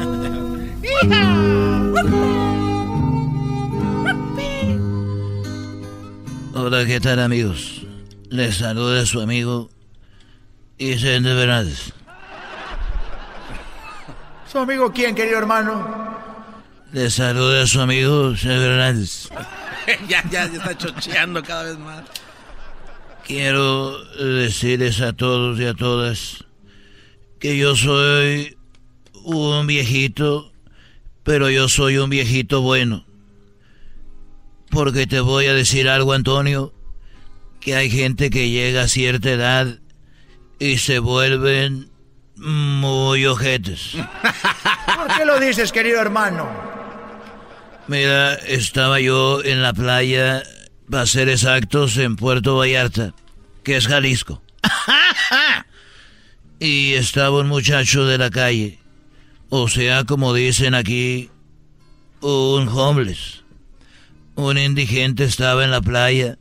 Hola, ¿qué tal amigos? Les saluda su amigo Vicente Fernández. ¿Su amigo quién, querido hermano? Les saluda su amigo Vicente Fernández. [LAUGHS] ya, ya, ya está chocheando cada vez más. Quiero decirles a todos y a todas que yo soy un viejito, pero yo soy un viejito bueno. Porque te voy a decir algo, Antonio, que hay gente que llega a cierta edad y se vuelven muy ojetes. ¿Por qué lo dices, querido hermano? Mira, estaba yo en la playa, para ser exactos, en Puerto Vallarta, que es Jalisco. [LAUGHS] y estaba un muchacho de la calle, o sea, como dicen aquí, un homeless. Un indigente estaba en la playa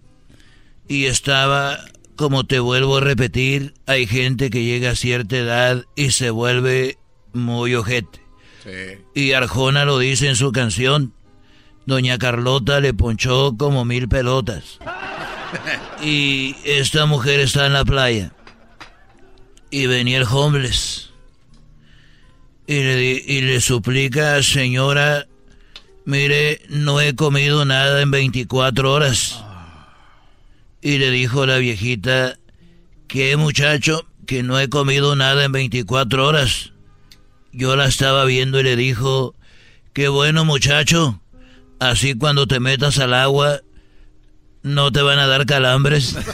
y estaba, como te vuelvo a repetir, hay gente que llega a cierta edad y se vuelve muy ojete. Y Arjona lo dice en su canción. Doña Carlota le ponchó como mil pelotas. [LAUGHS] Y esta mujer está en la playa. Y venía el homeless. Y le, y le suplica, señora, mire, no he comido nada en 24 horas. Y le dijo la viejita, ¿qué muchacho? Que no he comido nada en 24 horas. Yo la estaba viendo y le dijo, qué bueno muchacho, así cuando te metas al agua no te van a dar calambres. [LAUGHS]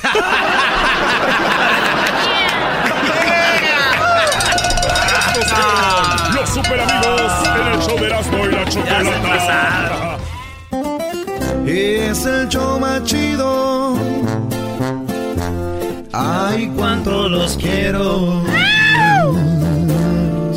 Los super amigos en el show de Erasmo y la Chocolata. Es el show más chido. Ay, cuánto los quiero.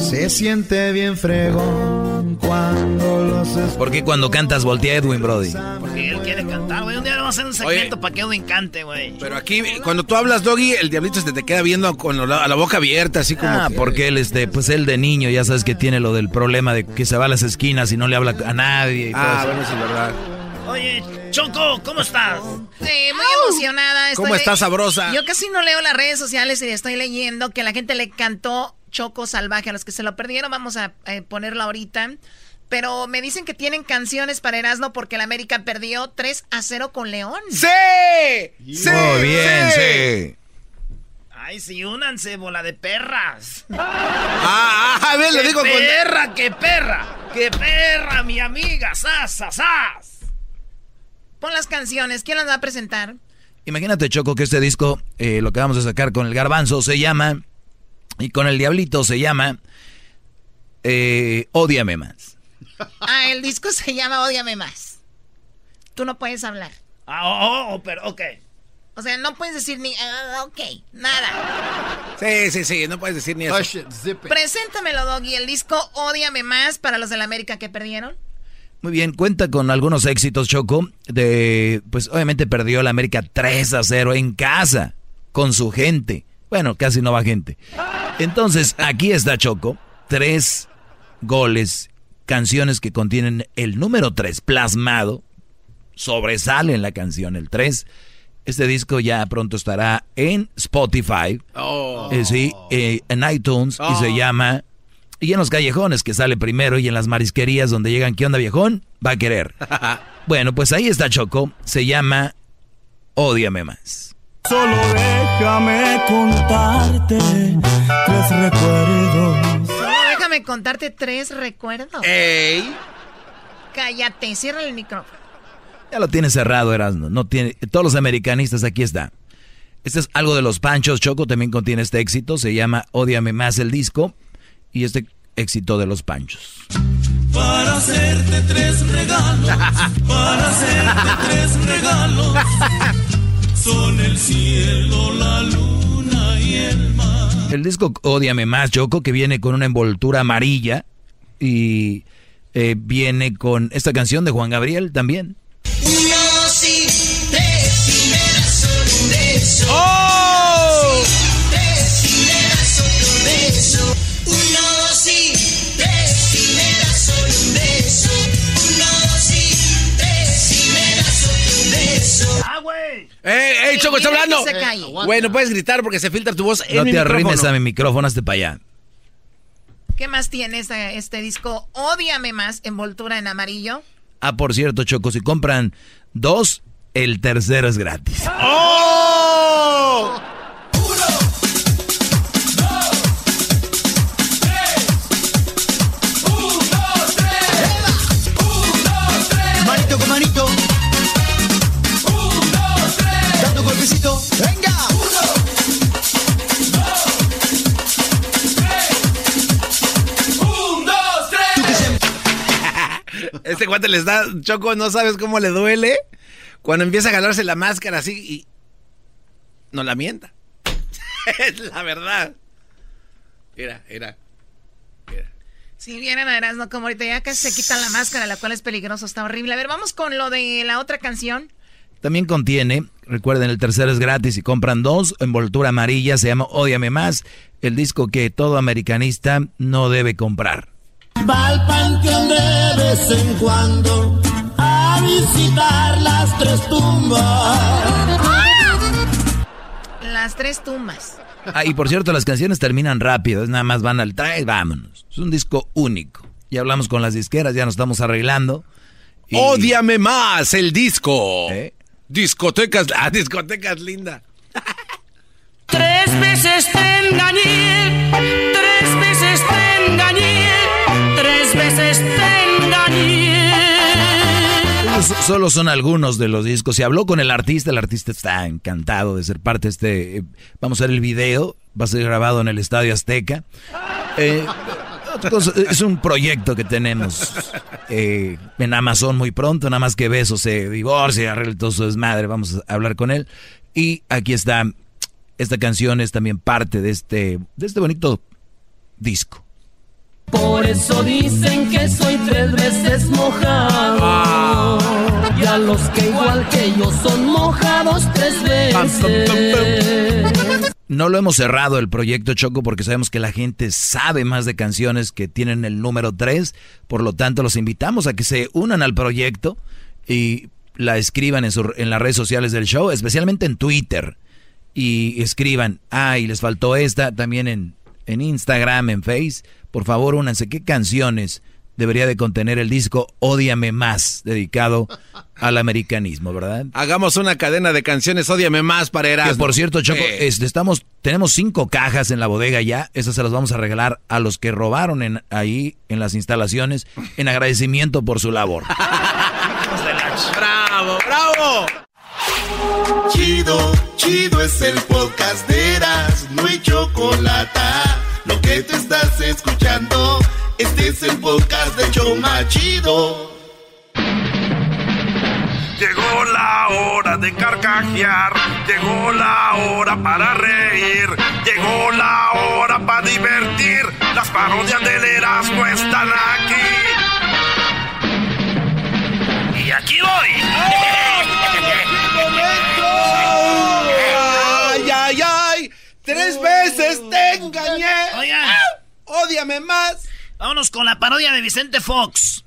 Se siente bien fregón cuando los... ¿Por qué cuando cantas voltea Edwin, Brody? Porque él quiere cantar, güey. Un día vamos a hacer un segmento para que Edwin cante, güey. Pero aquí, cuando tú hablas, Doggy, el diablito se te queda viendo con la, a la boca abierta, así como. Ah, porque él, este, pues él de niño, ya sabes que tiene lo del problema de que se va a las esquinas y no le habla a nadie. Y ah, todo bueno, sí, verdad. Oye, Choco, ¿cómo estás? Sí, muy emocionada. ¿Cómo estás, sabrosa? Yo casi no leo las redes sociales y estoy leyendo que la gente le cantó Choco Salvaje a los que se lo perdieron. Vamos a eh, ponerla ahorita. Pero me dicen que tienen canciones para Erasmo porque el América perdió 3 a 0 con León. ¡Sí! ¡Sí! Muy bien, sí. Ay, sí, únanse, bola de perras. Ah, ah, a ver, le digo con... perra, qué perra! ¡Qué perra, mi amiga! ¡Sas, sas, sas! Pon las canciones. ¿Quién las va a presentar? Imagínate, Choco, que este disco, eh, lo que vamos a sacar con el garbanzo, se llama... Y con el diablito se llama... Eh, Ódiame más. Ah, el disco se llama Ódiame más. Tú no puedes hablar. Ah, oh, oh pero ok. O sea, no puedes decir ni, uh, ok, nada. Sí, sí, sí, no puedes decir ni eso. Preséntamelo, Doggy, el disco Ódiame más para los de la América que perdieron. Muy bien, cuenta con algunos éxitos, Choco. De, pues obviamente perdió la América 3 a 0 en casa, con su gente. Bueno, casi no va gente. Entonces, aquí está Choco. Tres goles, canciones que contienen el número 3 plasmado. Sobresale en la canción el 3. Este disco ya pronto estará en Spotify. Oh. Eh, sí, eh, en iTunes. Y se Oh. llama... Y en los callejones, que sale primero, y en las marisquerías donde llegan, ¿qué onda viejón? Va a querer. [LAUGHS] bueno, pues ahí está Choco. Se llama Ódiame más. Solo déjame contarte tres recuerdos. Solo déjame contarte tres recuerdos. ¡Ey! Cállate, cierra el micrófono. Ya lo tiene cerrado, Erasmo. No tiene, todos los americanistas, aquí está. Este es algo de los Panchos. Choco también contiene este éxito. Se llama Ódiame más el disco. Y este éxito de los Panchos. Para hacerte tres regalos, [LAUGHS] para hacerte tres regalos. Son el cielo, la luna y el mar. El disco Ódiame más, Choco, que viene con una envoltura amarilla. Y eh, viene con esta canción de Juan Gabriel también. ¡Ey, ey, Choco, está hablando! se calle. Güey, no puedes gritar porque se filtra tu voz en No mi te arrimes micrófono. a mi micrófono, hazte para allá. ¿Qué más tiene este, este disco? Ódiame más, envoltura en amarillo. Ah, por cierto, Choco, si compran dos, el tercero es gratis. ¡Oh! Este cuate les da, Choco, no sabes cómo le duele cuando empieza a jalarse la máscara así y no la mienta. [LAUGHS] es la verdad. Mira, mira. Si vieran a Erasmo como ahorita ya casi se quita la máscara, la cual es peligroso, está horrible. A ver, vamos con lo de la otra canción. También contiene, recuerden, el tercero es gratis y compran dos, envoltura amarilla, se llama Ódiame Más, el disco que todo americanista no debe comprar. Va al panteón de vez en cuando a visitar las tres tumbas. Las tres tumbas. Ah, y por cierto, las canciones terminan rápido, es nada más van al trae, vámonos. Es un disco único. Ya hablamos con las disqueras, ya nos estamos arreglando. Y- Ódiame más el disco. ¿Eh? Discotecas, [LAUGHS] ah, discotecas linda. Tres veces te engañé, Solo son algunos de los discos. Se habló con el artista, el artista está encantado de ser parte de este. eh, vamos a ver el video, va a ser grabado en el Estadio Azteca. Eh, es un proyecto que tenemos eh, en Amazon muy pronto, nada más que Beso se divorcia, arregla todo su desmadre, vamos a hablar con él. Y aquí está, esta canción es también parte de este, de este bonito disco. Por eso dicen que soy tres veces mojado. Y a los que igual que yo son mojados tres veces. No lo hemos cerrado el proyecto Choco porque sabemos que la gente sabe más de canciones que tienen el número 3. Por lo tanto, los invitamos a que se unan al proyecto y la escriban en, las redes sociales del show, especialmente en Twitter. Y escriban, ah, y les faltó esta también en, en Instagram, en Face por favor, únanse. ¿Qué canciones debería de contener el disco Ódiame Más, dedicado al americanismo, verdad? Hagamos una cadena de canciones Ódiame Más para Erasmo. Que por cierto, Choco, este, estamos, tenemos cinco cajas en la bodega ya. Esas se las vamos a regalar a los que robaron en, ahí en las instalaciones en agradecimiento por su labor. [LAUGHS] ¡Bravo, bravo! Chido, chido es el podcast de Eras, no hay chocolate lo que te estás escuchando, este es el podcast de Choma Chido. Llegó la hora de carcajear, llegó la hora para reír, llegó la hora para divertir. Las parodias del Erasmo están aquí. Y aquí voy. ¡Ay, ay, ay! ¡Tres veces te engañé! ¡Ódiame más! Vámonos con la parodia de Vicente Fox.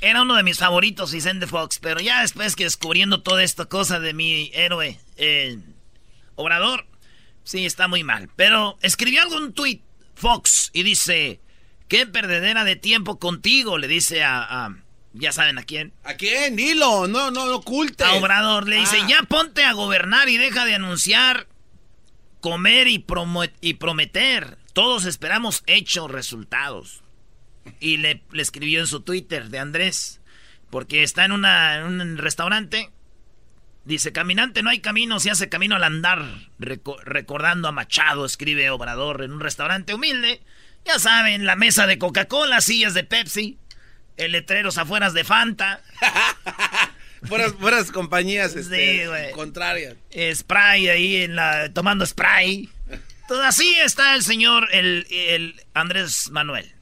Era uno de mis favoritos, Vicente Fox, pero ya después que descubriendo toda esta cosa de mi héroe, eh, Obrador, sí, está muy mal. Pero escribió algún tweet Fox y dice, qué perdedera de tiempo contigo, le dice a, ya saben a quién. ¿A quién? Dilo, no, no, no oculte. A Obrador le dice, Ah. ya ponte a gobernar y deja de anunciar, comer y, promo- y prometer. Todos esperamos hechos, resultados. Y le, le escribió en su Twitter de Andrés, porque está en, una, en un restaurante. Dice, caminante no hay camino, se hace camino al andar. Reco- recordando a Machado, escribe Obrador en un restaurante humilde. Ya saben, la mesa de Coca-Cola, sillas de Pepsi, el letreros afueras de Fanta. [LAUGHS] Fueras compañías este, Sí, contrarias. spray ahí en la tomando spray. Todo así está el señor el, el Andrés Manuel.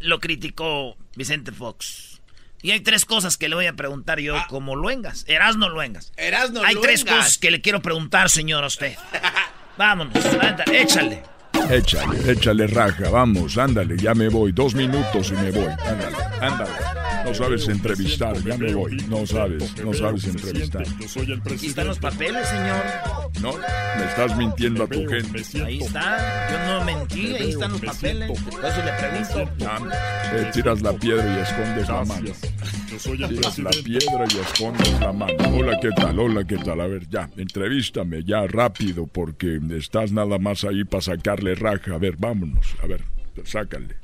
Lo criticó Vicente Fox. Y hay tres cosas que le voy a preguntar yo como Luengas. Erasno Luengas. Erasno Hay tres cosas que le quiero preguntar, señor, a usted. [LAUGHS] Vámonos, anda, échale. Échale, échale raja, vamos, ándale, ya me voy. Dos minutos y me voy. Ándale, ándale. No sabes entrevistar, ya me voy. No sabes, no sabes entrevistar. Aquí están los papeles, señor. No, me estás mintiendo a tu gente. Ahí está. Yo no mentí, ahí están los papeles. Eso le pregunto. Ah, eh, tiras la piedra y escondes la mano. Tiras la piedra y escondes la mano. Hola, ¿qué tal? Hola, ¿qué tal? A ver, ya, entrevístame ya rápido porque estás nada más ahí para sacarle raja. A ver, vámonos. A ver, sácale.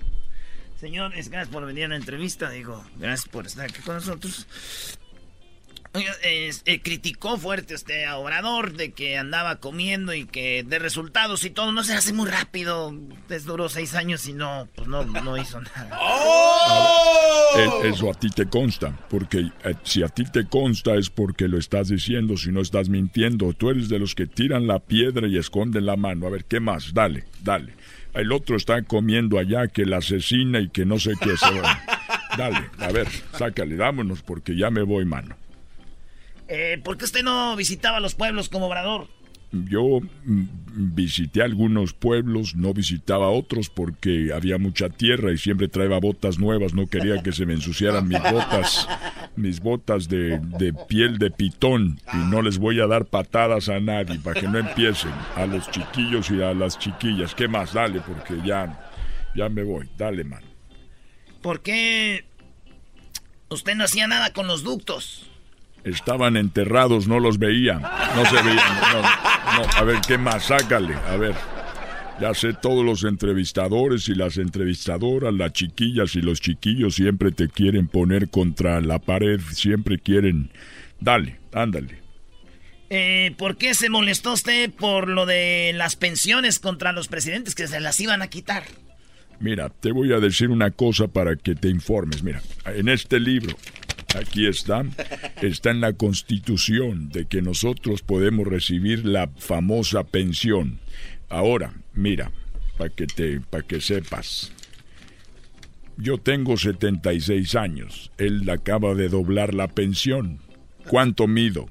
Señor, es gracias por venir a la entrevista, digo, gracias por estar aquí con nosotros. Oiga, es- eh, criticó fuerte usted a Obrador de que andaba comiendo y que de resultados y todo no se hace muy rápido. Les duró seis años y no, pues no, no hizo nada. [LAUGHS] Eh, Eso a ti te consta, porque eh, si a ti te consta es porque lo estás diciendo, si no estás mintiendo. Tú eres de los que tiran la piedra y esconden la mano. A ver, ¿qué más? Dale, dale. El otro está comiendo allá que la asesina y que no sé qué se [LAUGHS] va. Dale, a ver, sácale, vámonos porque ya me voy, mano. Eh, ¿Por qué usted no visitaba los pueblos como Obrador? Yo mm, visité algunos pueblos, no visitaba otros porque había mucha tierra y siempre traía botas nuevas, no quería que se me ensuciaran mis botas, mis botas de, de piel de pitón y no les voy a dar patadas a nadie para que no empiecen, a los chiquillos y a las chiquillas. ¿Qué más? Dale, porque ya, ya me voy, dale, man. ¿Por qué usted no hacía nada con los ductos? Estaban enterrados, no los veía, no se veían. No, no, a ver, ¿qué más? Sácale, a ver. Ya sé, todos los entrevistadores y las entrevistadoras, las chiquillas y los chiquillos siempre te quieren poner contra la pared, siempre quieren... Dale, ándale. Eh, ¿Por qué se molestó usted por lo de las pensiones contra los presidentes que se las iban a quitar? Mira, te voy a decir una cosa para que te informes. Mira, en este libro, aquí está, está en la constitución de que nosotros podemos recibir la famosa pensión. Ahora, mira, para que te, para que sepas. Yo tengo 76 años. Él acaba de doblar la pensión. ¿Cuánto mido?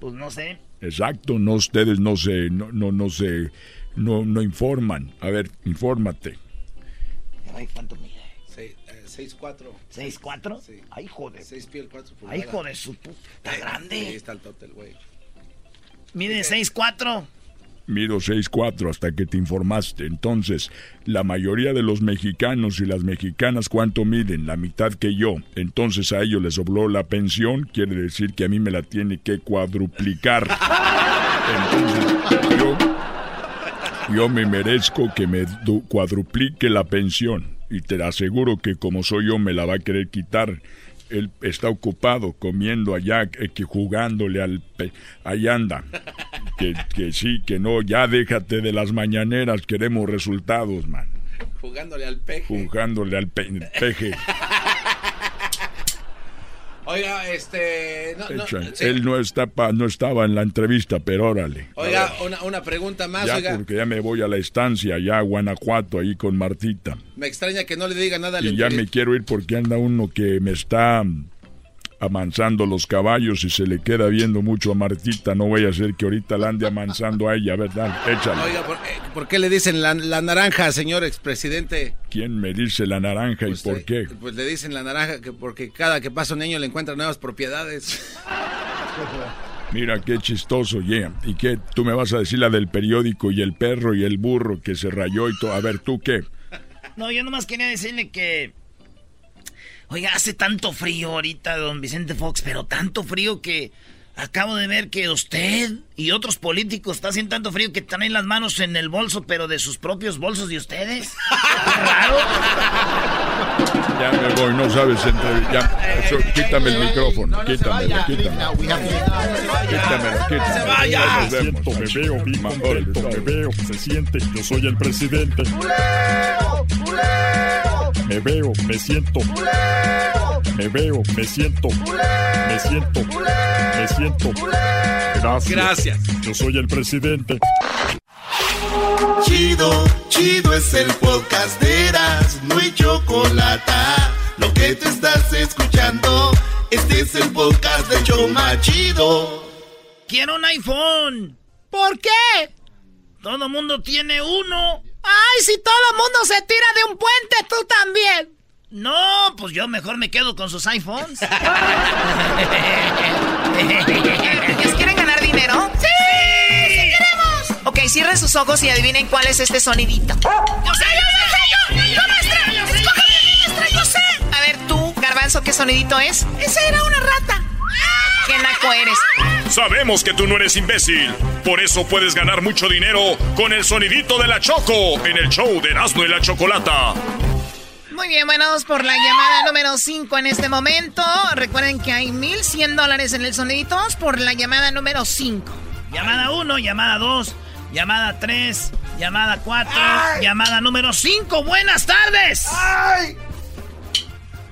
Pues no sé. Exacto, no ustedes no se no no no se no no informan. A ver, infórmate. Ay, ¿cuánto mide? 6'4". ¿6'4"? Sí. Ay, joder. 6 pies 4 Ay, pulgadas. hijo de su puta. Está grande. Sí, está el total, güey. Mide 6'4". Mido 6'4 hasta que te informaste. Entonces, la mayoría de los mexicanos y las mexicanas, ¿cuánto miden? La mitad que yo. Entonces a ellos les dobló la pensión. Quiere decir que a mí me la tiene que cuadruplicar. [LAUGHS] Entonces, yo, yo me merezco que me du- cuadruplique la pensión. Y te aseguro que como soy yo me la va a querer quitar. Él está ocupado comiendo allá, eh, que jugándole al... pe- Ahí anda. Que, que sí, que no, ya déjate de las mañaneras, queremos resultados, man. Jugándole al peje. Jugándole al pe- peje. Oiga, este. No, no, sí. Él no, está pa- no estaba en la entrevista, pero órale. Oiga, una, una pregunta más, Ya oiga. porque ya me voy a la estancia, allá a Guanajuato, ahí con Martita. Me extraña que no le diga nada al Y ya me quiero ir porque anda uno que me está amansando los caballos y se le queda viendo mucho a Martita. No voy a hacer que ahorita la ande amansando a ella, ¿verdad? Échale. Oiga, ¿por, eh, por qué le dicen la, la naranja, señor expresidente? ¿Quién me dice la naranja y por qué? Pues le dicen la naranja que porque cada que pasa un niño le encuentra nuevas propiedades. [LAUGHS] Mira qué chistoso, yeah. ¿Y qué? Tú me vas a decir la del periódico y el perro y el burro que se rayó y todo. A ver, ¿tú qué? No, yo nomás quería decirle que. Oiga, hace tanto frío ahorita, don Vicente Fox, pero tanto frío que acabo de ver que usted y otros políticos está haciendo tanto frío que traen las manos en el bolso, pero de sus propios bolsos de ustedes. [LAUGHS] Qué raro. Ya me voy, no sabes entre... Ya, eso, quítame el micrófono, quítamelo, quítamelo. Quítamelo, quítamelo. Nos vemos. Siento, me veo contento, me veo, se siente, yo soy el presidente. Me veo, me siento. Me veo, me siento. Me siento. Me siento. Gracias. Gracias. Yo soy el presidente. Chido, chido es el podcast de Eras, no hay chocolate. Lo que te estás escuchando, este es el podcast de Choma Chido. Quiero un iPhone. ¿Por qué? Todo mundo tiene uno. Ay, si todo el mundo se tira de un puente, tú también. No, pues yo mejor me quedo con sus iPhones. [LAUGHS] ¿Ellos quieren ganar dinero? [LAUGHS] ¡Sí! Cierren sus ojos y adivinen cuál es este sonidito. ¡Yo sé, yo sé, yo! ¡Yo, maestra! ¡Escógeme, maestra, yo sé! A ver, tú, Garbanzo, ¿qué sonidito es? Esa era una rata. ¡Qué naco eres! Sabemos que tú no eres imbécil. Por eso puedes ganar mucho dinero con el sonidito de la Choco en el show de Erasmo y la Chocolata. Muy bien, bueno, vamos por la llamada número 5 en este momento. Recuerden que hay 1100 dólares en el sonidito. Vamos por la llamada número 5. Llamada 1, llamada 2, llamada 3, llamada 4, llamada número 5. Buenas tardes.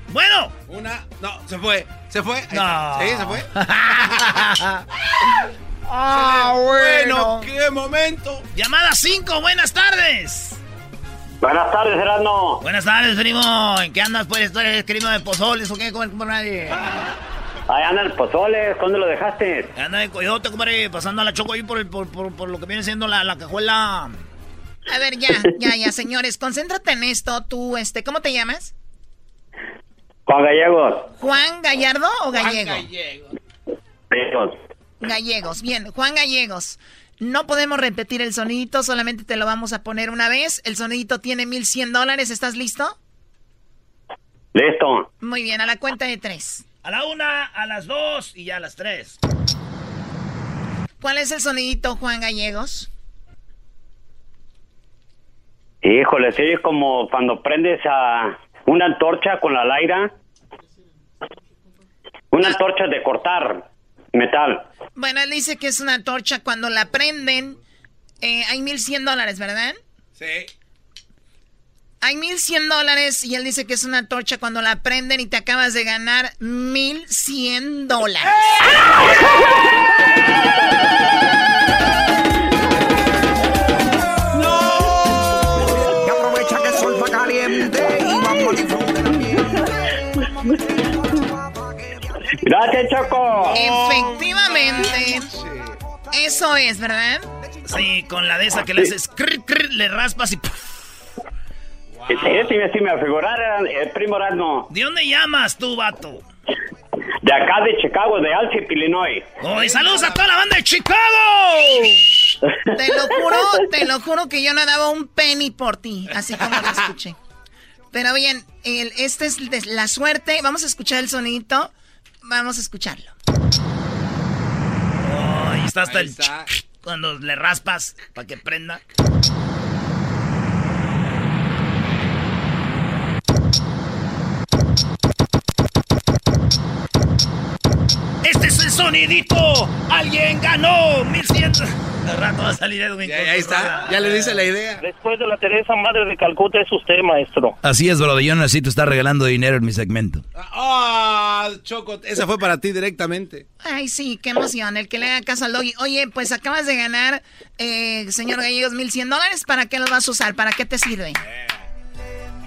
Bueno. Una. No, se fue. Se fue. Ahí No. está. Sí, se fue. [LAUGHS] Ah, bueno. qué momento. Llamada 5, buenas tardes. Buenas tardes, Erasmo. Buenas tardes, primo. ¿En qué andas, pues? ¿Tú eres primo de pozoles o qué? ¿Cómo, cómo nadie? [LAUGHS] Ahí anda el pozole. ¿Cuándo lo dejaste? Anda de coyote, compadre, pasando a la choco ahí por, el- por, por, por lo que viene siendo la, la cajuela. A ver, ya, ya, ya, señores, concéntrate en esto. Tú, este, ¿cómo te llamas? Juan Gallegos. ¿Juan Gallardo o Gallego? Gallegos. Gallegos, bien, Juan Gallegos. No podemos repetir el sonidito, solamente te lo vamos a poner una vez. El sonidito tiene 1100 dólares, ¿estás listo? Listo. Muy bien, a la cuenta de tres. A la una, a las dos y ya a las tres. ¿Cuál es el sonidito, Juan Gallegos? Híjole, sí, es como cuando prendes a una antorcha con la laira. Una antorcha de cortar metal. Bueno, él dice que es una antorcha cuando la prenden. eh, hay 1100 dólares, ¿verdad? Sí. Hay 1100 dólares y él dice que es una torcha cuando la prenden y te acabas de ganar 1100 dólares. Gracias, Choco. Efectivamente. Eso es, ¿verdad? Sí, con la de esa que le haces, crr, crr, le raspas y... ¡puff! Sí, sí, sí, me el primo Erasmo. ¿De dónde llamas tú, vato? De acá de Chicago, de Alcip, Illinois. ¡Oye, saludos a toda la banda de Chicago! [LAUGHS] Te lo juro, te lo juro que yo no daba un penny por ti, así como lo escuché. Pero bien, el, esta es de la suerte. Vamos a escuchar el sonidito. Vamos a escucharlo. Oh, ahí está hasta el... Cuando le raspas para que prenda. Este es el sonidito. Alguien ganó 1100. De rato va a salir Edwin. Ya, ahí está. Ya le dice la idea. Después de la Teresa Madre de Calcuta es usted, maestro. Así es, bro. Yo necesito estar regalando dinero en mi segmento. Ah, Choco, esa fue para ti directamente. Ay, sí, qué emoción. El que le haga caso al doggy. Oye, pues acabas de ganar, eh, señor Gallegos, 1100 dólares. ¿Para qué los vas a usar? ¿Para qué te sirve?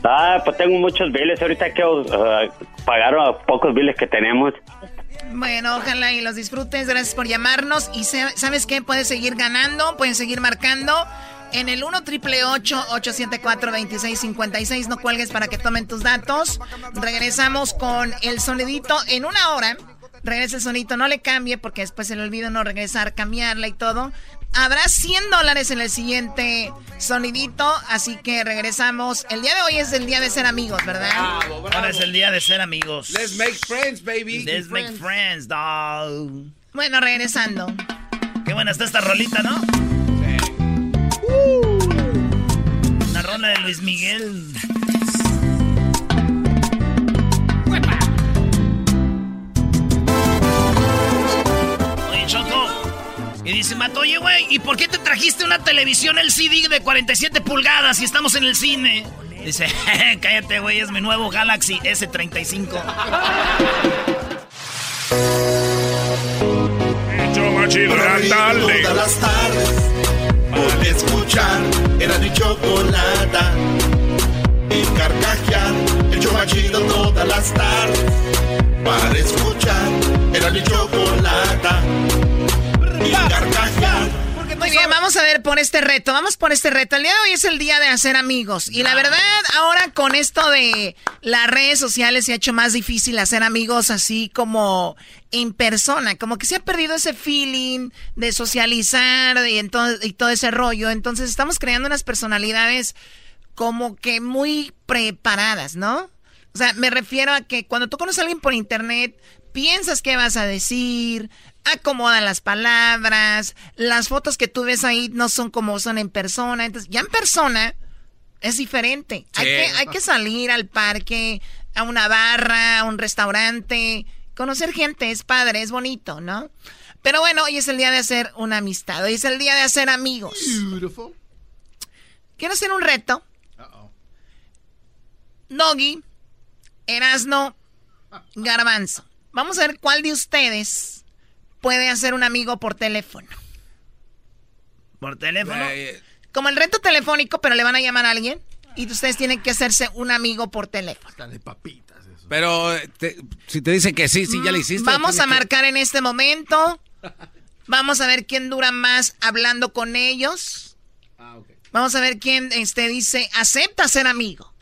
Ah, pues tengo muchos biles. Ahorita que uh, pagar a pocos biles que tenemos. Bueno, ojalá y los disfrutes. Gracias por llamarnos. Y ¿sabes qué? Puedes seguir ganando, pueden seguir marcando. En el 1 triple 874 2656 No cuelgues para que tomen tus datos. Regresamos con el sonidito en una hora. Regresa el sonidito, no le cambie porque después se le olvida no regresar, cambiarla y todo. Habrá 100 dólares en el siguiente sonidito, así que regresamos. El día de hoy es el día de ser amigos, ¿verdad? Ahora es el día de ser amigos. Let's make friends, baby. Let's make friends, dog. Bueno, regresando. Qué buena está esta rolita, ¿no? Una rola de Luis Miguel. Y dice, Mato, oye, güey, ¿y por qué te trajiste una televisión LCD de 47 pulgadas si estamos en el cine? Dice, [LAUGHS] cállate, güey, es mi nuevo Galaxy S35. Hecho machido en la tarde. Todas las tardes para escuchar era mi chocolata y carcajear el show más chido todas las tardes para escuchar era mi carcajear Muy bien, vamos a ver por este reto. Vamos por este reto. El día de hoy es el día de hacer amigos. Y la verdad, ahora con esto de las redes sociales se ha hecho más difícil hacer amigos así como en persona. Como que se ha perdido ese feeling de socializar y, y todo ese rollo. Entonces estamos creando unas personalidades como que muy preparadas, ¿no? O sea, me refiero a que cuando tú conoces a alguien por internet, piensas qué vas a decir, acomoda las palabras, las fotos que tú ves ahí no son como son en persona. Entonces, ya en persona es diferente. Hay, que, hay que salir al parque, a una barra, a un restaurante. Conocer gente es padre, es bonito, ¿no? Pero bueno, hoy es el día de hacer una amistad, hoy es el día de hacer amigos. Quiero hacer un reto. Doggy, Erasno, Garbanzo. Vamos a ver cuál de ustedes puede hacer un amigo por teléfono. ¿Por teléfono? Como el reto telefónico, pero le van a llamar a alguien. Y ustedes tienen que hacerse un amigo por teléfono. Pero eh, te- si te dice que sí, sí, ya le hiciste. Vamos a que- marcar en este momento. Vamos a ver quién dura más hablando con ellos. Vamos a ver quién este, dice, acepta ser amigo.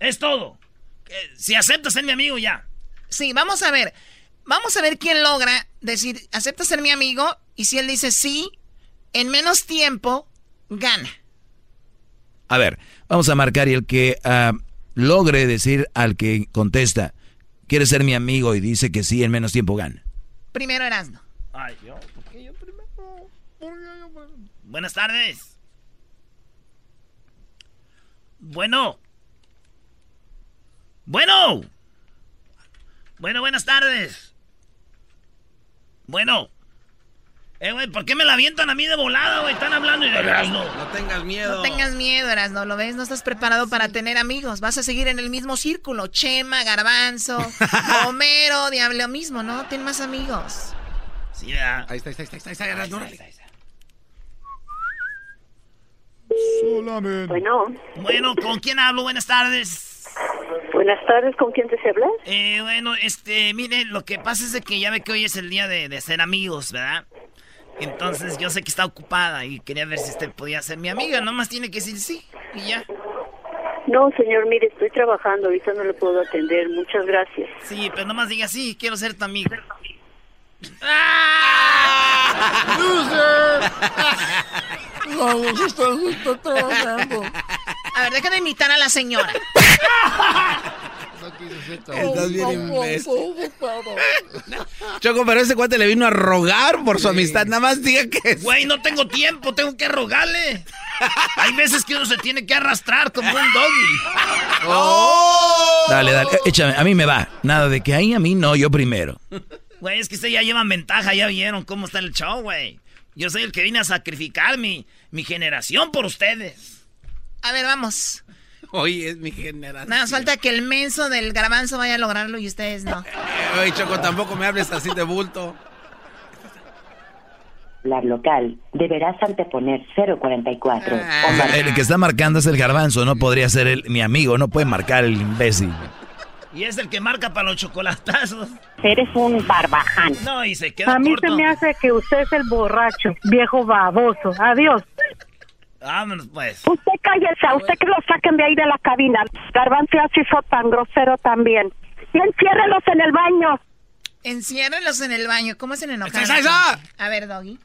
Es todo. Eh, Si aceptas ser mi amigo, ya. Sí, vamos a ver. Vamos a ver quién logra decir, acepta ser mi amigo. Y si él dice sí, en menos tiempo, gana. A ver, vamos a marcar y el que ah, logre decir al que contesta, ¿quieres ser mi amigo? Y dice que sí, en menos tiempo gana. Primero Erasmo. Ay, yo, ¿por qué yo primero? Buenas tardes. Bueno. Bueno. Bueno, buenas tardes. Bueno. Eh, güey, ¿por qué me la avientan a mí de volada, güey? Están hablando y de no. No tengas miedo. No tengas miedo, Erasmo, ¿lo ves? No estás preparado para tener amigos. Vas a seguir en el mismo círculo. Chema, Garbanzo, [LAUGHS] Homero, Diablo mismo, ¿no? Ten más amigos. Sí, ya. Ahí está, ahí está, ahí está, ahí está, Erasmo, órale. Solamente. Bueno. Bueno, ¿con quién hablo? Buenas tardes. Buenas tardes, ¿con quién desea hablar? Eh, bueno, este, mire, lo que pasa es de que ya ve que hoy es el día de, de ser amigos, ¿verdad? Entonces yo sé que está ocupada y quería ver si usted podía ser mi amiga. Nomás tiene que decir sí y ya. No, señor, mire, estoy trabajando, ahorita no le puedo atender. Muchas gracias. Sí, pero nomás diga sí, quiero ser tu amigo. ¡Loser! [LAUGHS] Vamos, está trabajando. A ver, déjame imitar a la señora. Estás bien imbécil. Choco, pero ese cuate le vino a rogar por su amistad. Nada más diga que. Güey, no tengo tiempo, tengo que rogarle. Hay veces que uno se tiene que arrastrar como un doggy. Oh. Dale, dale, échame, a mí me va. Nada de que ahí a mí no, yo primero. Güey, es que ustedes ya llevan ventaja, ya vieron cómo está el show, güey. Yo soy el que vine a sacrificar mi, mi generación por ustedes. A ver, vamos. Hoy es mi generación. Nada más falta que el menso del garbanzo vaya a lograrlo y ustedes no. Oye, Choco, tampoco me hables así de bulto. La local, deberás anteponer 044. O sea, el que está marcando es el garbanzo, no podría ser el, mi amigo, no puede marcar el imbécil. Y es el que marca para los chocolatazos. Eres un barbaján. No, y se queda A mí corto. se me hace que usted es el borracho, viejo baboso. Adiós. Vámonos, pues. Usted cállese, a usted que lo saquen de ahí de la cabina. Garbanzo así fue tan grosero también. Y enciérrelos en el baño. Enciérrenlos en el baño. ¿Cómo es en enojar? ¡Esa, esa! A ver, Doggy.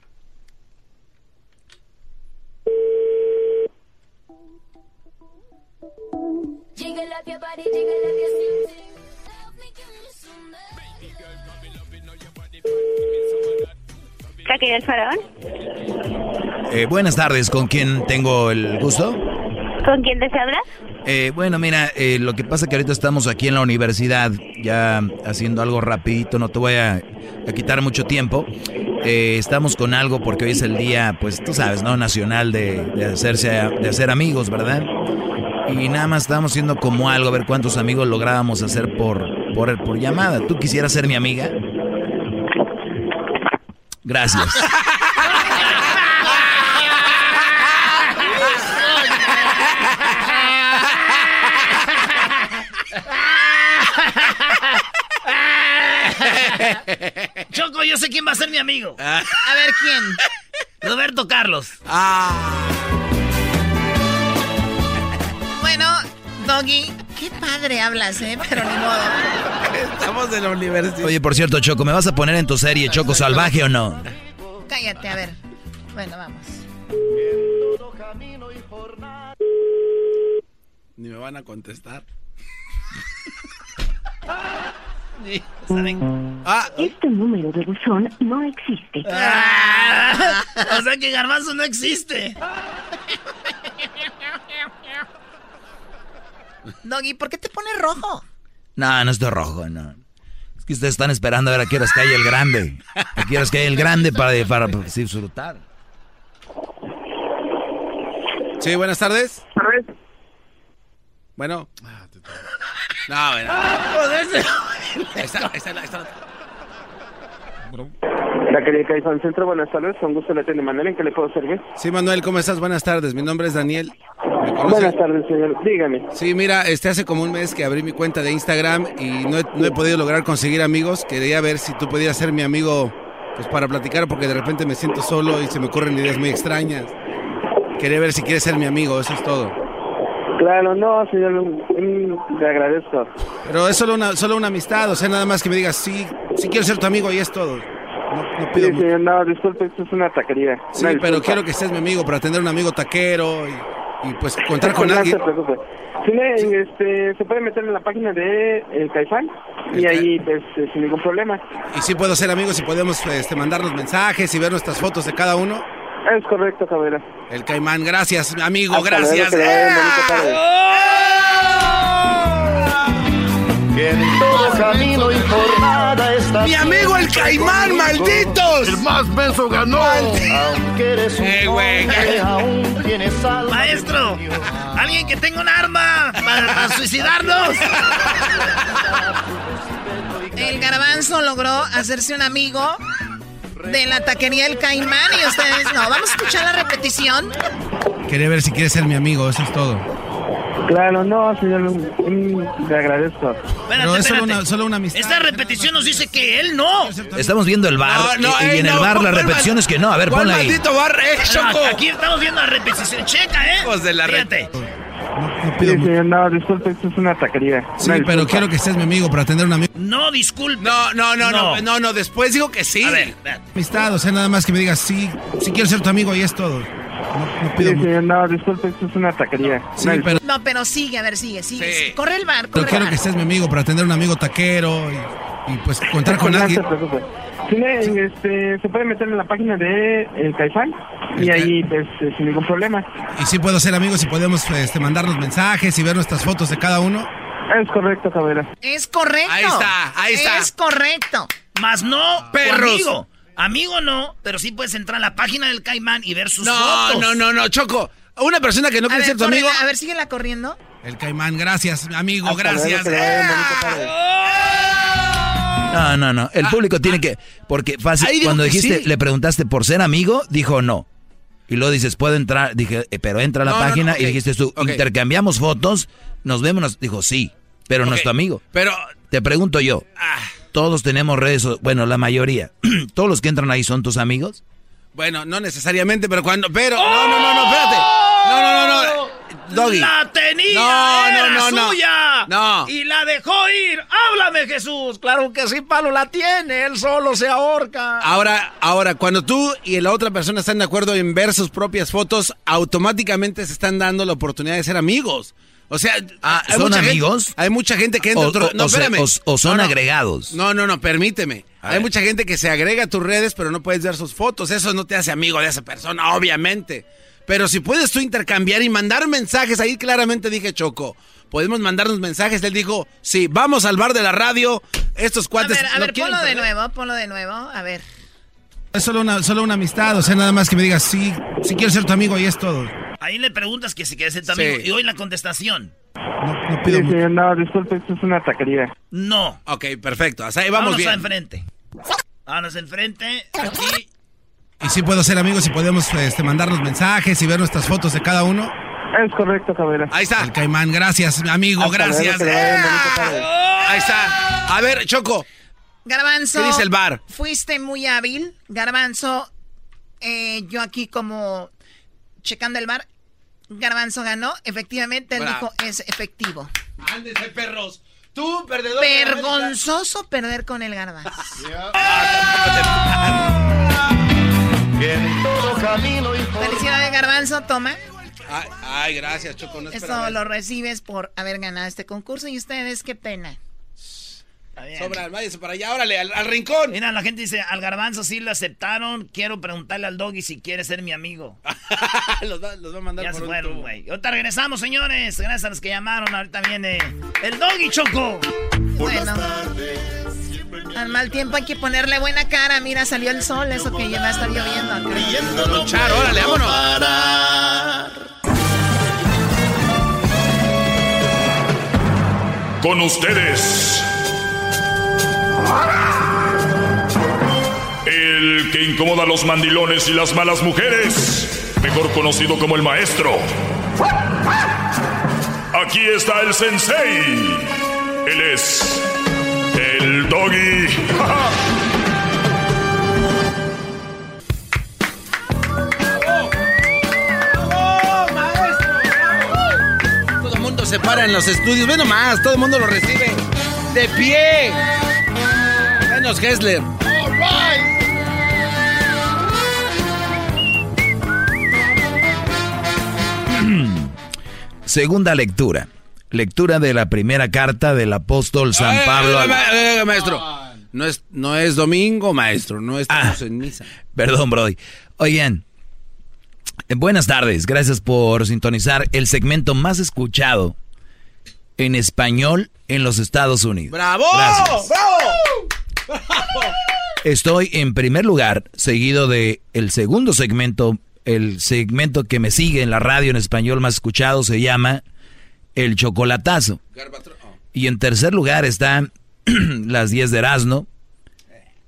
¿Aquí el faraón? Eh, buenas tardes, ¿con quién tengo el gusto? ¿Con quién desea hablar? Eh, bueno, mira, eh, lo que pasa es que ahorita estamos aquí en la universidad, ya haciendo algo rapidito, no te voy a, a quitar mucho tiempo. Eh, estamos con algo porque hoy es el día, pues tú sabes, ¿no? Nacional de, de hacerse, de hacer amigos, ¿verdad? Y nada más estamos haciendo como algo, a ver cuántos amigos lográbamos hacer por, por, por llamada. ¿Tú quisieras ser mi amiga? Gracias. Choco, yo sé quién va a ser mi amigo. A ver, ¿quién? Roberto Carlos. Bueno, Doggy, qué padre hablas, ¿eh? Pero ni modo. Estamos en la universidad. Oye, por cierto, Choco, ¿me vas a poner en tu serie Choco Salvaje o no? Cállate, a ver. Bueno, vamos. Ni me van a contestar. Ah. Este número de buzón no existe. Ah, o sea que Garbanzo no existe. Doggy, ¿por qué te pones rojo? No, no estoy rojo, no. Es que ustedes están esperando a ver a qué horas cae el grande. A qué horas cae el grande para, para disfrutar. Sí, buenas tardes. Bueno. No, bueno. Ahí está, ahí está, ahí está. La querida Caifán Centro, buenas tardes. Con gusto le atiende Manuel. ¿En qué le puedo servir? Sí, Manuel, ¿cómo estás? Buenas tardes. Mi nombre es Daniel. Buenas tardes, señor. Dígame. Sí, mira, este hace como un mes que abrí mi cuenta de Instagram y no he, no he podido lograr conseguir amigos. Quería ver si tú pudieras ser mi amigo pues para platicar porque de repente me siento solo y se me ocurren ideas muy extrañas. Quería ver si quieres ser mi amigo, eso es todo. Claro, no, señor. Le agradezco. Pero es solo una, solo una amistad, o sea, nada más que me digas, sí, sí quiero ser tu amigo y es todo. No, no Sí, pido señor, no, disculpe, esto es una taquería. Sí, Una pero quiero que seas mi amigo para tener un amigo taquero y, y, pues contar con [LAUGHS] No alguien. se preocupe. Sí, le- este, se puede meter en la página de El Caifán y ahí, pues, eh, sin ningún problema. Y sí puedo ser amigos y podemos este, mandarnos mensajes y ver nuestras fotos de cada uno. Es correcto, caballero. El Caimán, gracias, amigo, Hasta gracias. luego, que en todo camino y jornada ¡Mi amigo el Caimán, malditos! El más menso ganó. Aunque eres un Eh, güey. hombre, aún tienes alma. Maestro, alguien que tenga un arma para, para suicidarnos. El garbanzo logró hacerse un amigo de la taquería El Caimán y ustedes no. Vamos a escuchar la repetición. Quería ver si quieres ser mi amigo, eso es todo. Claro, no, señor, le agradezco. Espérate, espérate. solo una amistad. Esta repetición nos dice que él no. Estamos viendo el bar. No, no, y, en el bar la ¿cuál repetición es que no. A ver, ¿Cuál ponla ahí. maldito bar? ¡Eh, Choco! aquí estamos viendo la repetición. Checa, ¿eh? Hijos de la re- Fíjate. Sí, señor, no, disculpe, esto es una taquería. Sí, Una pero quiero que seas mi amigo para atender a un amigo. No, disculpe. No, no, no, no, No. no, no, después digo que sí. A ver. Amistad, o sea, nada más que me digas, sí, sí quiero ser tu amigo y es todo. No, no Sí, pido mucho. señor, no, disculpe, esto es una taquería. Sí, Una pero, No, pero sigue, a ver, sigue, sigue. Sí. sigue. Corre el bar, pero corre el quiero bar. que seas mi amigo para atender a un amigo taquero y, y, pues contar [LAUGHS] con No alguien. se preocupe. Tiene, este, se puede meter en la página de El Caifán y ahí, pues, eh, sin ningún problema. Y sí puedo ser amigos y podemos este, mandarnos mensajes y ver nuestras fotos de cada uno. Es correcto, caballero. Es correcto. Ahí está, ahí está. Es correcto. Más no, Perros. amigo. Amigo no, pero sí puedes entrar a la página del Caimán y ver sus No, fotos. no, no, no, Choco. Una persona que no quiere ser tu amigo. a ver, síguela corriendo. El caimán, gracias, amigo, Hasta gracias. No, no, no. El público tiene que. Porque fácil. Cuando dijiste, sí. le preguntaste por ser amigo, dijo no. Y luego dices, ¿puedo entrar? Dije, "Eh, pero entra a la No, no, no, página y dijiste tú, intercambiamos fotos, nos vemos. nos- Dijo, sí, pero no es tu amigo. Pero, Te pregunto yo, ah, todos tenemos redes, bueno, la mayoría. [CLEARS THROAT] ¿Todos los que entran ahí son tus amigos? bueno, no necesariamente, pero cuando. Pero, no, no, no, no, espérate. No, no, no, no. Doggy. La tenía, No, era no, no, no. suya. No. Y la dejó ir. Háblame, Jesús. Claro que sí, Palo la tiene, él solo se ahorca. Ahora, ahora, cuando tú y la otra persona están de acuerdo en ver sus propias fotos, automáticamente se están dando la oportunidad de ser amigos. O sea, Ah, hay ¿son mucha gente- amigos? hay mucha gente que entra. O- otro- o- no, o espérame. o- o son No, no. agregados. No, no, no, permíteme. A hay ver. mucha gente que se agrega a tus redes, pero no puedes ver sus fotos. Eso no te hace amigo de esa persona, obviamente. Pero si puedes tú intercambiar y mandar mensajes, ahí claramente dije Choco. Podemos mandarnos mensajes. Él dijo, sí, vamos al bar de la radio. Estos A cuates. ver, a ver, quieren ponlo de perder". nuevo, ponlo de nuevo. A ver. Es solo una, solo una amistad, o sea, nada más que me digas, sí, sí quiero ser tu amigo y es todo. Ahí le preguntas que si quieres ser tu Sí. amigo. Y hoy la contestación. No, no Sí, pido mucho. señor, no, disculpe, esto es una taquería. No. Ok, perfecto. Hasta ahí vamos Vámonos bien. enfrente. Vámonos enfrente. Aquí. Y sí puedo ser amigos y podemos este, mandarnos mensajes y ver nuestras fotos de cada uno. Es correcto, caballero. Ahí está. El caimán, gracias, amigo, Hasta gracias. padre. Ahí está. A ver, Choco. Garbanzo. ¿Qué dice el bar? Fuiste muy hábil. Garbanzo, eh, yo aquí como checando el bar. Garbanzo ganó. Efectivamente, él Bravo. dijo es efectivo. Ándese, perros. Tú, perdedor. Vergonzoso perder con el garbanzo. Felicidades, Garbanzo. Toma. Ay, ay, gracias, Choco. No Esto esperaba lo recibes por haber ganado este concurso. Y ustedes, qué pena. Sobra, váyase para allá, órale, al, al rincón. Mira, la gente dice, al garbanzo sí lo aceptaron. Quiero preguntarle al doggy si quiere ser mi amigo. [LAUGHS] los, va, los va a mandar Ya por se un fueron, güey. Ahorita regresamos, señores. Gracias a los que llamaron. Ahorita viene el doggy choco. Bueno. Al mal tiempo hay que ponerle buena cara. Mira, salió el sol. Eso que ya va a estar lloviendo acá. Charo, órale, vámonos. Con ustedes. El que incomoda a los mandilones y las malas mujeres. Mejor conocido como el maestro. Aquí está el sensei. Él es el doggy. Todo el mundo se para en los estudios. Ve nomás, todo el mundo lo recibe. De pie. Menos Hessler. Segunda lectura. Lectura de la primera carta del apóstol San Ay, Pablo. ay, ay, maestro. No es, no es domingo, maestro. No estamos Ah. en misa. [LAUGHS] Perdón, Brody. Oigan, eh, buenas tardes. Gracias por sintonizar el segmento más escuchado en español en los Estados Unidos. ¡Bravo! Gracias. ¡Bravo! [LAUGHS] Estoy en primer lugar, seguido de el segundo segmento, el segmento que me sigue en la radio en español más escuchado se llama El Chocolatazo. Y en tercer lugar están [CLEARS THROAT] las 10 de Erasmo,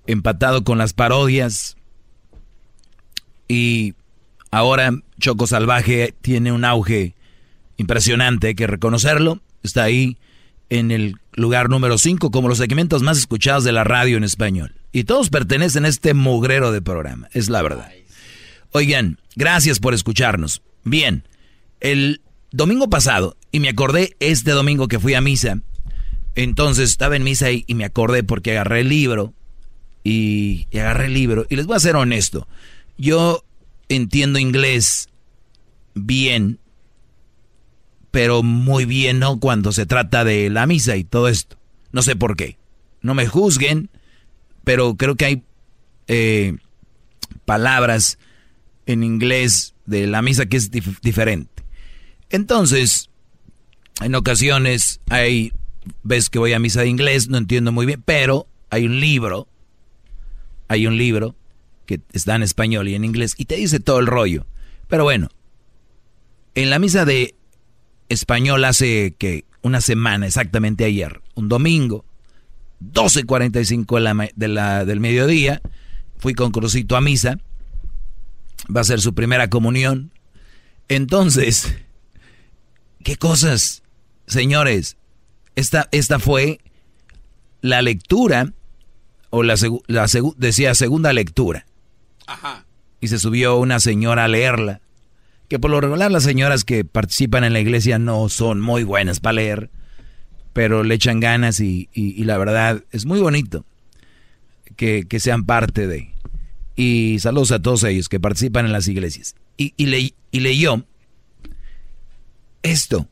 empatado con las parodias. Y ahora Choco Salvaje tiene un auge impresionante, hay que reconocerlo. Está ahí en el lugar número 5 como los segmentos más escuchados de la radio en español. Y todos pertenecen a este mugrero de programa, es la verdad. Oigan, gracias por escucharnos. Bien, el domingo pasado, y me acordé este domingo que fui a misa, entonces estaba en misa y, y me acordé porque agarré el libro y, agarré el libro. Y les voy a ser honesto, yo entiendo inglés bien, pero muy bien, ¿no? Cuando se trata de la misa y todo esto. No sé por qué. No me juzguen, pero creo que hay eh, palabras en inglés de la misa que es diferente. Entonces, en ocasiones hay, ves que voy a misa de inglés, no entiendo muy bien, pero hay un libro, hay un libro que está en español y en inglés y te dice todo el rollo. Pero bueno, en la misa de español hace que una semana, exactamente ayer, un domingo, 12.45 de la, del mediodía, fui con Crucito a misa, va a ser su primera comunión. Entonces, ¿qué cosas, señores? Esta, esta fue la lectura, o la, la decía segunda lectura. Ajá. Y se subió una señora a leerla que por lo regular las señoras que participan en la iglesia no son muy buenas para leer, pero le echan ganas y, la verdad es muy bonito que, sean parte de. Y saludos a todos ellos que participan en las iglesias. Y, y, y leyó esto.